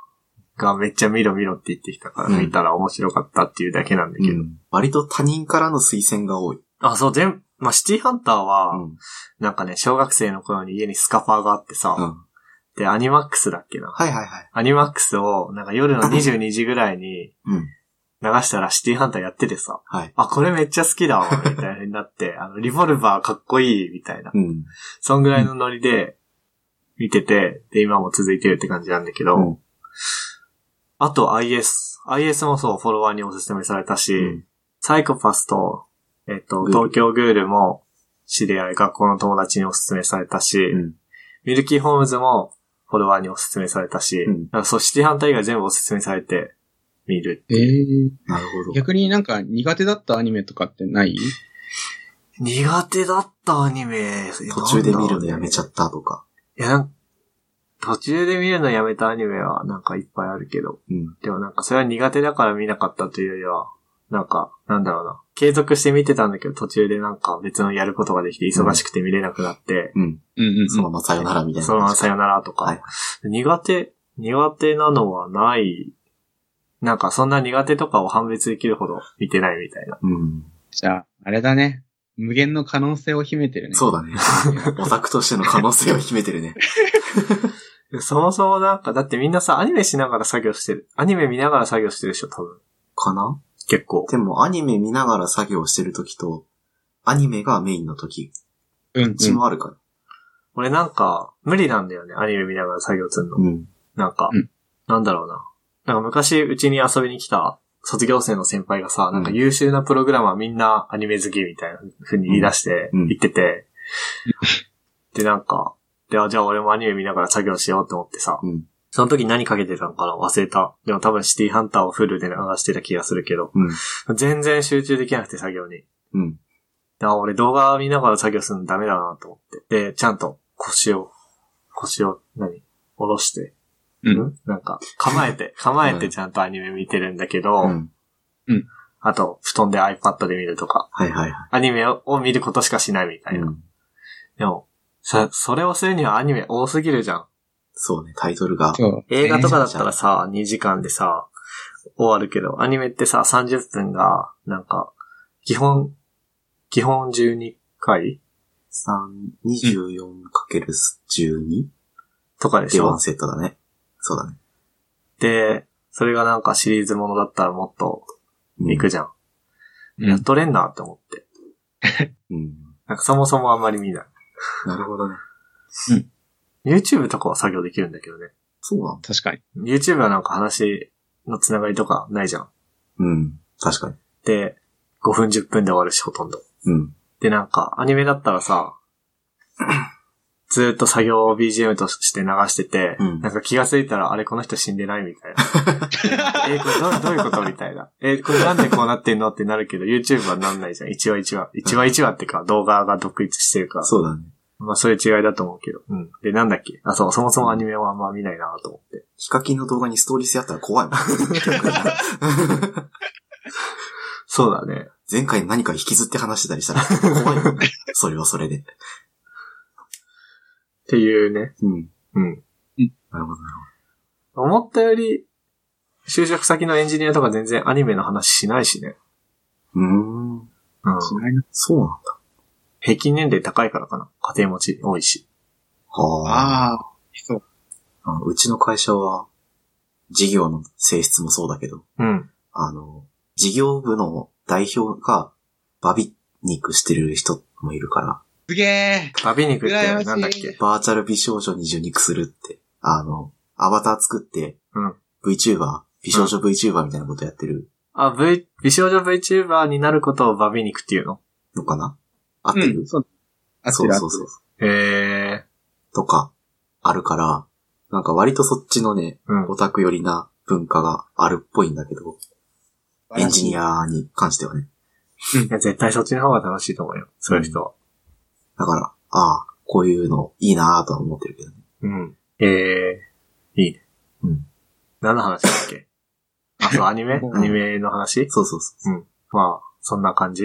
ーがめっちゃ見ろ見ろって言ってきたから、うん見たら面白かったっていうだけなんだけど。うん割と他人からの推薦が多い。あ、そう、全、まあ、シティハンターは、うん。なんかね、小学生の頃に家にスカパーがあってさ、うん。で、アニマックスだっけな？はいはいはい。アニマックスを、なんか夜の 22時ぐらいにうん。流したらシティハンターやっててさ、はい。ああ、これめっちゃ好きだわ、みたいになって、あの、リボルバーかっこいい、みたいな。うん。そんぐらいのノリで見てて、で、今も続いてるって感じなんだけど、うんあと IS。IS もそう、フォロワーにおすすめされたし、うんサイコパスと、えっと、東京グールも知り合い、学校の友達におすすめされたし、うん。ミルキーホームズもフォロワーにおすすめされたし、うんなんかそう、シティハンター以外全部おすすめされて見る。ええなるほど。逆になんか苦手だったアニメとかってない？苦手だったアニメ、途中で見るのやめゃちゃったとか。いや、途中で見るのやめたアニメはなんかいっぱいあるけど、うん。でもなんかそれは苦手だから見なかったというよりは、なんか、なんだろうな。継続して見てたんだけど途中でなんか別のやることができて忙しくて見れなくなって、うん。うんうんうん。そのままさよならみたいな。そのままさよならとか、はい苦手、苦手なのはない、なんかそんな苦手とかを判別できるほど見てないみたいな。うん。じゃあ、あれだね。無限の可能性を秘めてるね。そうだね。オタクとしての可能性を秘めてるね。そもそもなんか、だってみんなさ、アニメしながら作業してる。アニメ見ながら作業してるでしょ、多分。かな結構。でもアニメ見ながら作業してるときと、アニメがメインのとき、うんうちもあるから。俺なんか、無理なんだよね、アニメ見ながら作業するの。うん。なんか、うんなんだろうな。なんか昔、うちに遊びに来た卒業生の先輩がさ、なんか優秀なプログラマーみんなアニメ好きみたいな風に言い出して、うん言ってて、で、なんか、で、あじゃあ俺もアニメ見ながら作業しようって思ってさ、うん。その時何かけてたのかな？忘れた。でも多分シティハンターをフルで流してた気がするけど、うん。全然集中できなくて作業に。うん。で、あ、俺動画見ながら作業するのダメだなと思って。で、ちゃんと腰を、腰を、何？下ろして、うん。なんか、構えて、構えてちゃんとアニメ見てるんだけど、うん。あと、布団で iPad で見るとか、はいはいはアニメをを見ることしかしないみたい。いな。うん。でも、さ、それをするにはアニメ多すぎるじゃん。そうね、タイトルが。映画とかだったらさ、2時間でさ、終わるけど、アニメってさ、30分が、なんか、基本、基本12回？3、24×12? とかでしょ？でワンセットだね。そうだね。で、それがなんかシリーズものだったらもっとうんいくじゃん。うんやっとれんなって思って。うん。なんかそもそもあんまり見ない。なるほどね。YouTube とかは作業できるんだけどね。そうなんだ。確かに。YouTube はなんか話のつながりとかないじゃん。うん。確かに。で、5分10分で終わるし、ほとんど。うん。で、なんか、アニメだったらさ、ずーっと作業を BGM として流してて、うんなんか気がついたら、あれこの人死んでないみたいな。え、これどうどういうことみたいな。え、これなんでこうなってんのってなるけど、YouTube はなんないじゃん。1話1話。1話1話ってか、動画が独立してるから。そうだね。まあそういう違いだと思うけど。うん。で、なんだっけ？あ、そう、そもそもアニメはあんま見ないなと思って。ヒカキンの動画にストーリー性あったら怖いもん。そうだね。前回何か引きずって話してたりしたら怖いもんね。それはそれで。っていうね。うん。うん。なるほどなる思ったより、就職先のエンジニアとか全然アニメの話しないしね。ほど。うーん。うん。そうなんだ。平均年齢高いからかな。家庭持ち多いし。はあ。ああ、そう。あのうちの会社は、事業の性質もそうだけど、うん。あの、事業部の代表がバビ肉してる人もいるから、すげえバビ肉ってなんだっけ？バーチャル美少女に受肉するって、あの、アバター作って、うん。VTuber、美少女 VTuber みたいなことやってるあ、V、美少女 VTuber になることをバビ肉っていうの？のかな？合ってる、うん、そう。あっそうそうそう。へえとか、あるから、なんか割とそっちのね、ー。うんオ。タク寄りな文化があるっぽいんだけど、エンジニア。アに関してはね。いや、絶対そっちの方が楽しいと思うよ。そういう人は。だから、ああ、こういうのいいなぁとは思ってるけどね。うん。ええいいね。うん。何の話だっけ？あ、そう、アニメ？うんアニメの話？そうそうそう。まあ、そんな感じ？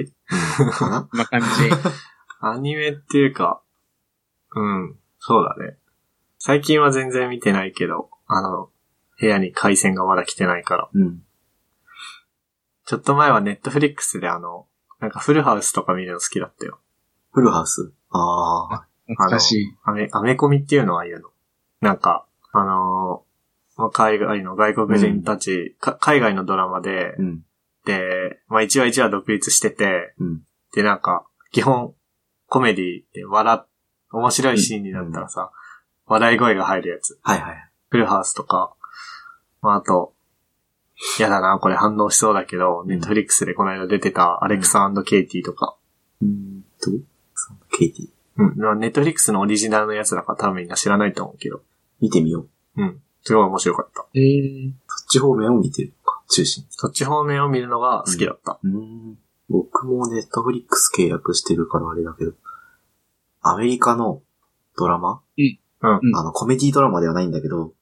うん、かな？まあ感じ。アニメっていうか、うん、そうだね。最近は全然見てないけど、あの、部屋に回線がまだ来てないから。うん。ちょっと前はネットフリックスであの、なんかフルハウスとか見るの好きだったよ。フルハウス？ああ、懐かしい。アメ、アメコミっていうのは言うの。なんか、あのーまあ海外の外国人たち、か海外のドラマで、うん。で、まあ一話一話独立してて、うん。でなんか、基本、コメディで笑っ、面白いシーンになったらさ、笑い声が入るやつ。はいはい。フルハウスとか、まああと、やだな、これ反応しそうだけど、んネットフリックスでこの間出てたアレクサケイティとか、うんと、ケイティ？うん、まあネットフリックスのオリジナルのやつだから多分みんな知らないと思うけど、見てみよう。うん、すごい面白かった。えー、そっち方面を見てる？中心。そっち方面を見るのが好きだった。うん。僕もネットフリックス契約してるからあれだけど、アメリカのドラマ？うん。うんあの、コメディドラマではないんだけど、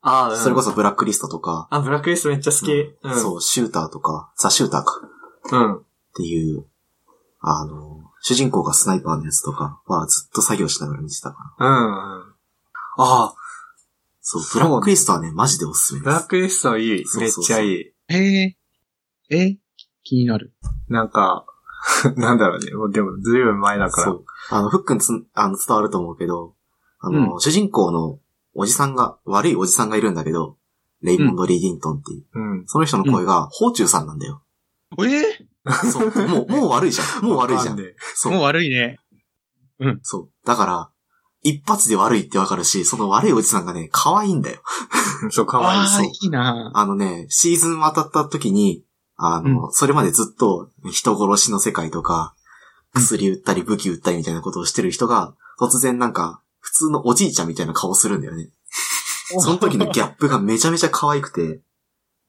ああ、うんそれこそブラックリストとか、あ、ブラックリストめっちゃ好き。うん。そう、シューターとか、ザ・シューターか。うん。っていう、あの、主人公がスナイパーのやつとかはずっと作業しながら見てたから。うん。うん。ああ、そう、ブラックリストはね、マジでおすすめです。ブラックリストいい。めっちゃいい。えー、え気になる。なんか、なんだろうね。もうでも、ずいぶん前だから。そう。あの、フックンつん、あの、伝わると思うけど、あの、主人公のおじさんが、悪いおじさんがいるんだけど、レイモンド・リーディントンっていう。うん。その人の声が、ホーチューさんなんだよ。えー、そう。もう、もう悪いじゃん。もう悪いじゃん。わかねそうもう。悪いね。そう。だから、一発で悪いってわかるし、その悪いおじさんがね、可愛いんだよ。そう、かわいい。ああ、そういいなあのね、シーズン渡った時に、あの、それまでずっと人殺しの世界とか、薬売ったり武器売ったりみたいなことをしてる人が、突然なんか、普通のおじいちゃんみたいな顔するんだよね。その時のギャップがめちゃめちゃ可愛くて、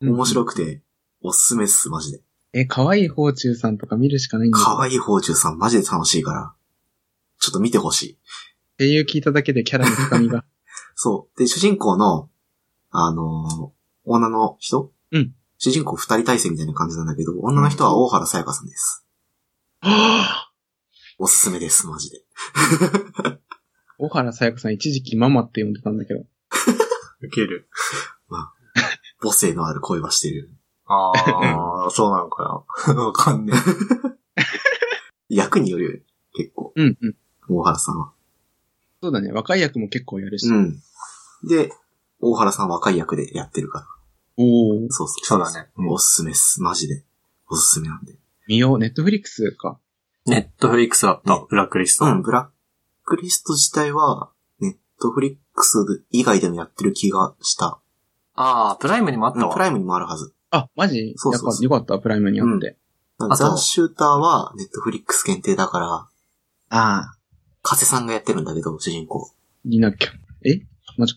面白くて、おすすめっす、マジで。え、可愛い宝中さんとか見るしかないんだ。可愛い宝中さんマジで楽しいから、ちょっと見てほしい。声優聞いただけでキャラの深みが。そう。で、主人公の、あのー女の人？うん。主人公二人体制みたいな感じなんだけど、女の人は大原さやかさんです。はおすすめです、マジで。ぁ小原さやかさん一時期ママって呼んでたんだけど。受ける。母性のある声はしてる。ああ、そうなのかな。わかんね役によるよね、結構。うんうん。大原さんは。そうだね。若い役も結構やるし。うん。で、大原さん若い役でやってるから。おー。そうそうそうだねうんおすすめっす。マジで。おすすめなんで。見よう。ネットフリックスか。ネットフリックスだったね。ブラックリスト。うん、ブラックリスト自体は、ネットフリックス以外でもやってる気がした。ああ、プライムにもあったうん、わ。プライムにもあるはず。あ、マジ？そうそうそうやっぱよかった、プライムにあって。あとザ・シューターはネットフリックス限定だから、ああ。加瀬さんがやってるんだけど、主人公。になきゃ。え？マジ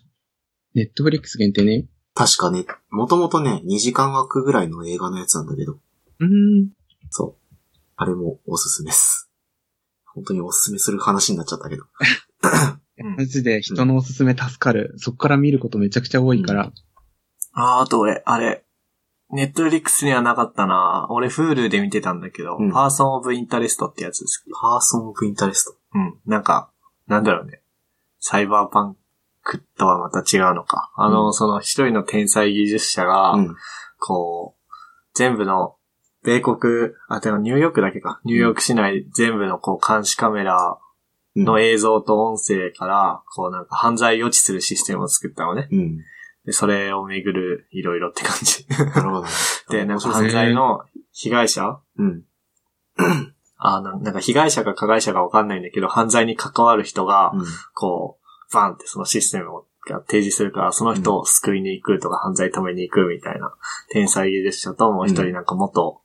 ネットフリックス限定ね。確かね、もともとね、2時間枠ぐらいの映画のやつなんだけど、うーん。そう。あれもおすすめっす。本当におすすめする話になっちゃったけど。うん マジで人のおすすめ助かる。そっから見ることめちゃくちゃ多いから。ああ、あと俺、あれ、ネットフリックスにはなかったな。俺、 Hulu で見てたんだけど、うん Person of Interest ってやつです。 Person of Interest。うん。なんか、なんだろうね。サイバーパンクとはまた違うのか。あの、うんその一人の天才技術者が、うん。こう、全部の、米国、あ、でもニューヨークだけか。ニューヨーク市内全部のこう監視カメラうんの映像と音声から、こうなんか犯罪予知するシステムを作ったのね。うん。で、それをめぐるいろいろって感じ。なるほどね。で、なんか犯罪の被害者うん。あななんか被害者か加害者かわかんないんだけど、犯罪に関わる人が、うん。こう、バンってそのシステムをが提示するから、その人を救いに行くとか、犯罪止めに行くみたいな、天才技術者ともう一人なんか元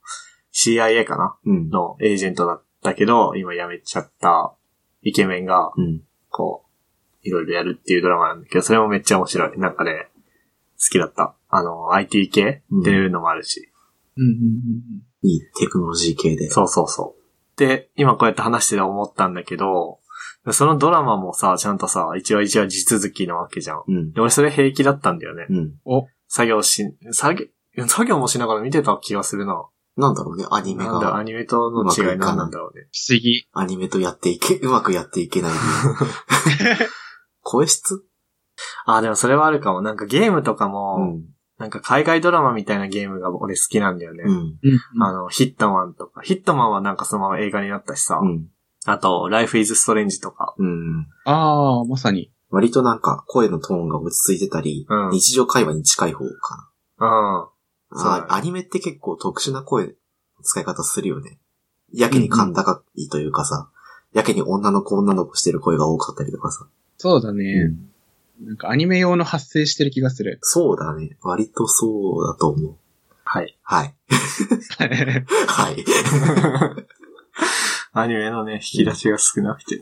CIA かな？うん。のエージェントだったけど、今辞めちゃったイケメンが、うん。こう、いろいろやるっていうドラマなんだけど、それもめっちゃ面白い。なんかね、好きだった。あの、IT 系っていうのもあるし。うんうんうんいいテクノロジー系で。そうそうそう。で、今こうやって話してて思ったんだけど、そのドラマもさ、ちゃんとさ、一話一話地続きなわけじゃん。うん。で、俺それ平気だったんだよね。うん。作業し、作業、作業もしながら見てた気がするな。なんだろうね、アニメなんだ、アが、ニメとの違い何なんだろうね。不思議。アニメとやっていけ、うまくやっていけない。声質？あ、でもそれはあるかも。なんかゲームとかうも、ん。なんか海外ドラマみたいなゲームが俺好きなんだよね。うん。うんあの、ヒットマンとか。ヒットマンはなんかそのまま映画になったしさ。うん。あと、Life is Strange とか。うん。ああ、まさに。割となんか声のトーンが落ち着いてたり、うん日常会話に近い方かうん。な。そうアニメって結構特殊な声の使い方するよね。やけに甲高いというかさ、やけに女の子女の子してる声が多かったりとかさ。そうだね。なんかアニメ用の発声してる気がする。そうだね。割とそうだと思う。はい。はい。はい。アニメのね、引き出しが少なくて。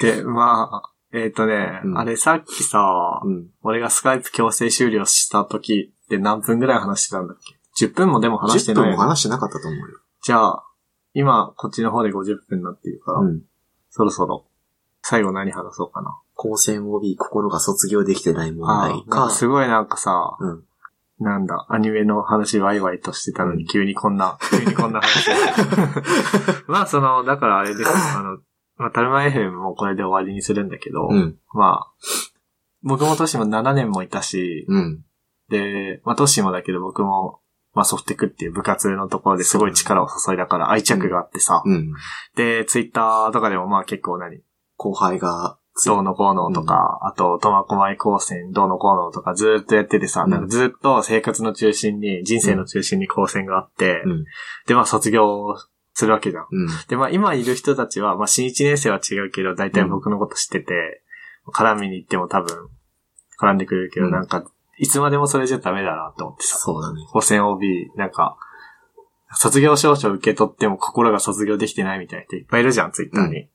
で、まあ、えっ、とね、うんあれさっきさ、うん。俺がスカイプ強制終了した時って何分ぐらい話してたんだっけ ?10 分もでも話して10ないよね、分も話してなかったと思うよ。じゃあ、今、こっちの方で50分になっているから、うん。そろそろ、最後何話そうかな。高専 OB 心が卒業できてない問題かか。すごいなんかさ、うん。なんだ、アニメの話ワイワイとしてたのに急にこんな、急にこんな話。まあその、だからあれです。あの、まあ、タルマ FM もこれで終わりにするんだけど、うん。まあ、僕もトシも7年もいたし、うん。で、まあトシもだけど僕も、まあソフテクっていう部活のところですごい力を注いだから愛着があってさ、うん。で、ツイッターとかでもまあ結構何、後輩がどうのこうのとか、あと、苫小牧高専どうのこうのとかずーっとやっててさ、うんなんかずーっと生活の中心に、人生の中心に高専があって、うん。で、まあ卒業するわけじゃん。うん。で、まあ今いる人たちは、まあ新一年生は違うけど、大体僕のこと知ってて、絡みに行っても多分、絡んでくれるけど、うんなんか、いつまでもそれじゃダメだなと思ってさ、そうだね。高専 OB、なんか、卒業証書受け取っても心が卒業できてないみたいな人いっぱいいるじゃん、ツイッターに。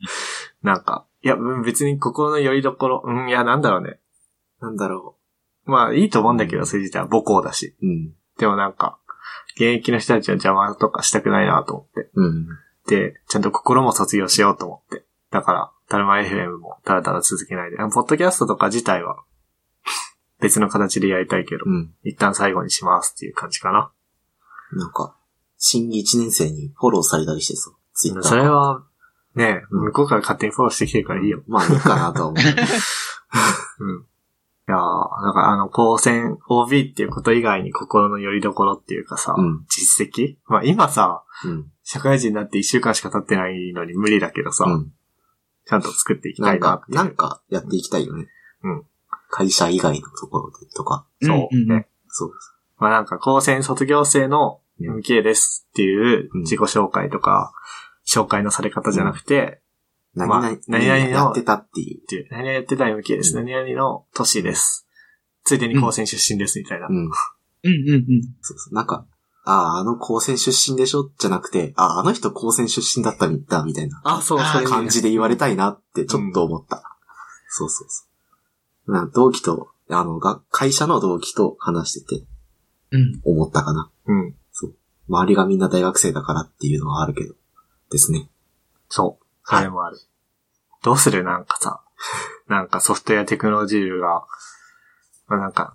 う んなんか、いや、うん別に心の拠り所、うん、いや、なんだろうね。なんだろう。まあいいと思うんだけど、それ自体は母校だし。うん。でもなんか、現役の人たちは邪魔とかしたくないなと思って。うん。で、ちゃんと心も卒業しようと思って。だから、タルマ FM もただただ続けないで。ポッドキャストとか自体は、別の形でやりたいけど、うん。一旦最後にしますっていう感じかな。なんか、新規1年生にフォローされたりしてさ、ツイッター。それは、ね、うん向こうから勝手にフォローしてきてるからいいよ。まあいいかなとは思う。うん。いやー、なんかあの、高専 OB っていうこと以外に心の拠り所っていうかさ、うん実績？まあ今さ、うん。社会人になって一週間しか経ってないのに無理だけどさ、うん。ちゃんと作っていきたなんいなっ、ていう。かなんかやっていきたいよね。うん。会社以外のところでとか。そう、うん。そうです。まあなんか、高専卒業生の MK ですっていううん自己紹介とか、紹介のされ方じゃなくて、何々、まあ何々のやってたっていう。っていう、何々やってた MK です。うん何々の年です。ついでに高専出身ですみたいな。うん。うんうんうん。そうそう。なんか、ああ、あの高専出身でしょ？じゃなくて、ああ、あの人高専出身だったんだ、みたいなあ、そう、あそういう感じで言われたいなってちょっと思った。そうそうそう。な同期と、あの、が会社の同期と話しててうん。思ったかな。うん。周りがみんな大学生だからっていうのはあるけど。ですね。そう。それもある。どうするなんかさ、なんかソフトウェアテクノロジー部が、まあなんか、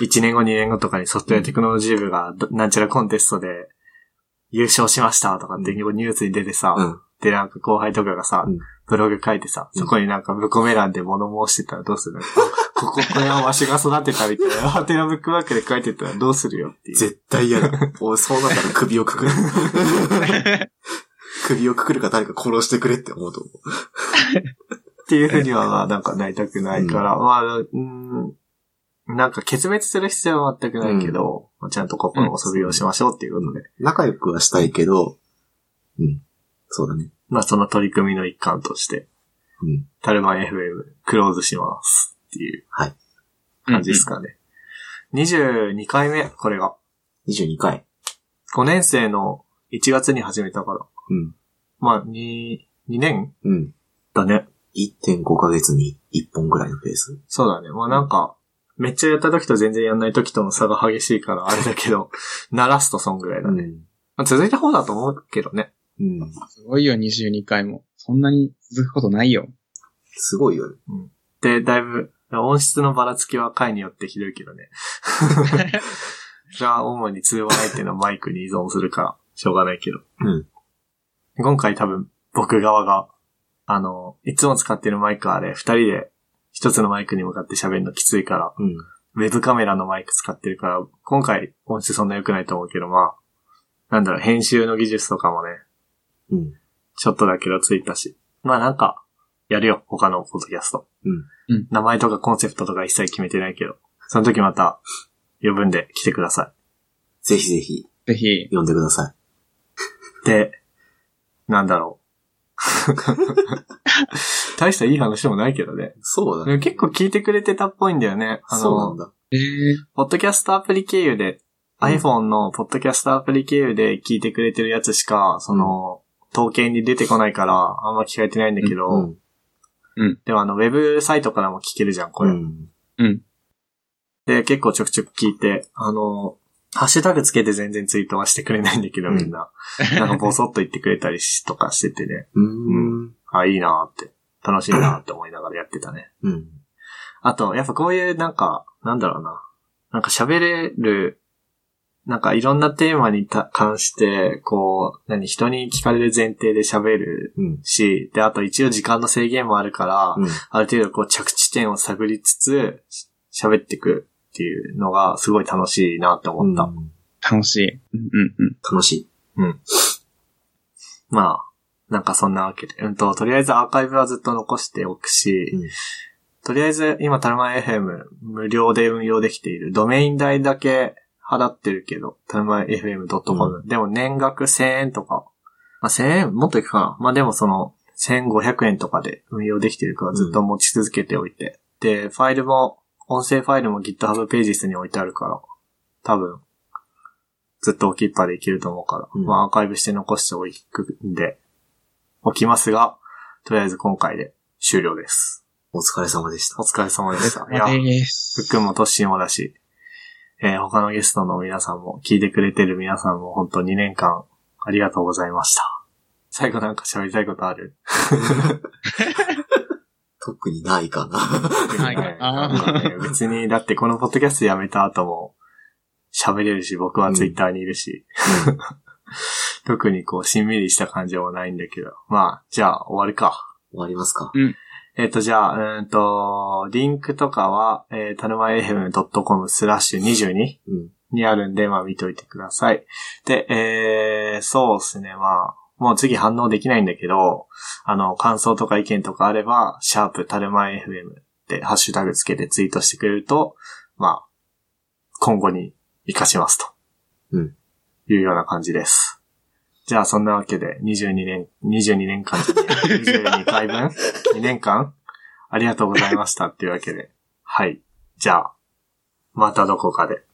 1年後2年後とかにソフトウェアテクノロジー部がどなんちゃらコンテストで優勝しましたとかってニュースに出てさ、うん。でなんか後輩とかがさ、うんブログ書いてさ、そこになんかブコメ欄で物申してたらどうするあここ、これはわしが育てたみたいな、ハテナブックマークで書いてたらどうするよっていう。絶対嫌だ。俺、そうなったら首をくくる。首をくくるか誰か殺してくれって思うと思う。っていうふうには、まあ、なんかなりたくないから、まあ、うん、なんか決別する必要は全くないけど、まあちゃんと心を卒業しましょうっていうことで、仲良くはしたいけど、うん。そうだね。まあその取り組みの一環として、うん。タルマン FM クローズしますっていうはい。感じですかね。22回目、これが。22回。5年生の1月に始めたから。うん。まあ、2、2年うん。だね。1.5ヶ月に1本ぐらいのペース。そうだね。まあなんか、めっちゃやった時と全然やんない時との差が激しいからあれだけど、鳴らすとそんぐらいだね。ん。まあ、続いた方だと思うけどね。うん。すごいよ、22回も。そんなに続くことないよ。すごいよね。で、だいぶ、音質のばらつきは回によってひどいけどね。それは主に通話相手のマイクに依存するから、しょうがないけど。うん。今回多分、僕側が、あの、いつも使ってるマイクあれ、二人で一つのマイクに向かって喋るのきついから、うん。ウェブカメラのマイク使ってるから、今回音質そんな良くないと思うけど、まあ、なんだろう、編集の技術とかもね、うん。ちょっとだけどついたし。まあなんか、やるよ、他のポッドキャスト。うん。うん名前とかコンセプトとか一切決めてないけど、その時また、呼ぶんで来てくださぜひぜひ、ぜひ。読んでください。い。で、なんだろう。大したいい話でもないけどね。そうだね。結構聞いてくれてたっぽいんだよね。あの、そうなんだ。えー、ポッドキャストアプリ経由で、うん iPhone のポッドキャストアプリ経由で聞いてくれてるやつしか、その、統計に出てこないから、あんま聞かれてないんだけど、うん。でもあの、ウェブサイトからも聞けるじゃん、これ。うん。で、結構ちょくちょく聞いて、あの、ハッシュタグつけて全然ツイートはしてくれないんだけど、うんみんな。なんかボソッと言ってくれたりしとかしててね。うん。あ、いいなーって。楽しいなーって思いながらやってたね。うん。あと、やっぱこういうなんか、なんだろうな。なんか喋れる、なんかいろんなテーマにた関して、こう、何、人に聞かれる前提で喋るうん。し、で、あと一応時間の制限もあるから、うん。ある程度こう着地点を探りつつ、し喋ってくっていうのがすごい楽しいなって思った。うん楽しい。うんうんうん。楽しい。まあ、なんかそんなわけで。うんと、とりあえずアーカイブはずっと残しておくし、うんとりあえず今タルマ FM 無料で運用できている。ドメイン代だけ払ってるけど、タルマ FM.com、でも年額1000円とか、まあ1000円もっといくかな。まあでもその1500円とかで運用できてるからずっと持ち続けておいて。で、ファイルも、音声ファイルも GitHub ページスに置いてあるから、多分、ずっと置きっぱでいけると思うから、うんまあアーカイブして残しておくんで、置きますが、とりあえず今回で終了です。お疲れ様でしたお。疲れ様でした。いや。ふっくんもトッシーもだし、えー他のゲストの皆さんも、聞いてくれてる皆さんも、本当2年間、ありがとうございました。最後なんか喋りたいことある？特にないかな。はい 別に、だってこのポッドキャストやめた後も、喋れるし、僕はツイッターにいるし、特にこう、しんみりした感じもないんだけど。まあ、じゃあ、終わるか。終わりますか。えっ、と、じゃあ、うーんと、リンクとかは、えー、たるま FM.com スラッシュ22うん。にあるんで、まあ見といてください。で、えー、そうですね、まあ、もう次反応できないんだけど、あの、感想とか意見とかあれば、シャープたるま FM でハッシュタグつけてツイートしてくれると、まあ、今後に活かしますと。うん。いうような感じです。じゃあ、そんなわけで、22年、22年間じゃねえ22回分 ?2 年間？ありがとうございましたっていうわけで。はい。じゃあ、またどこかで。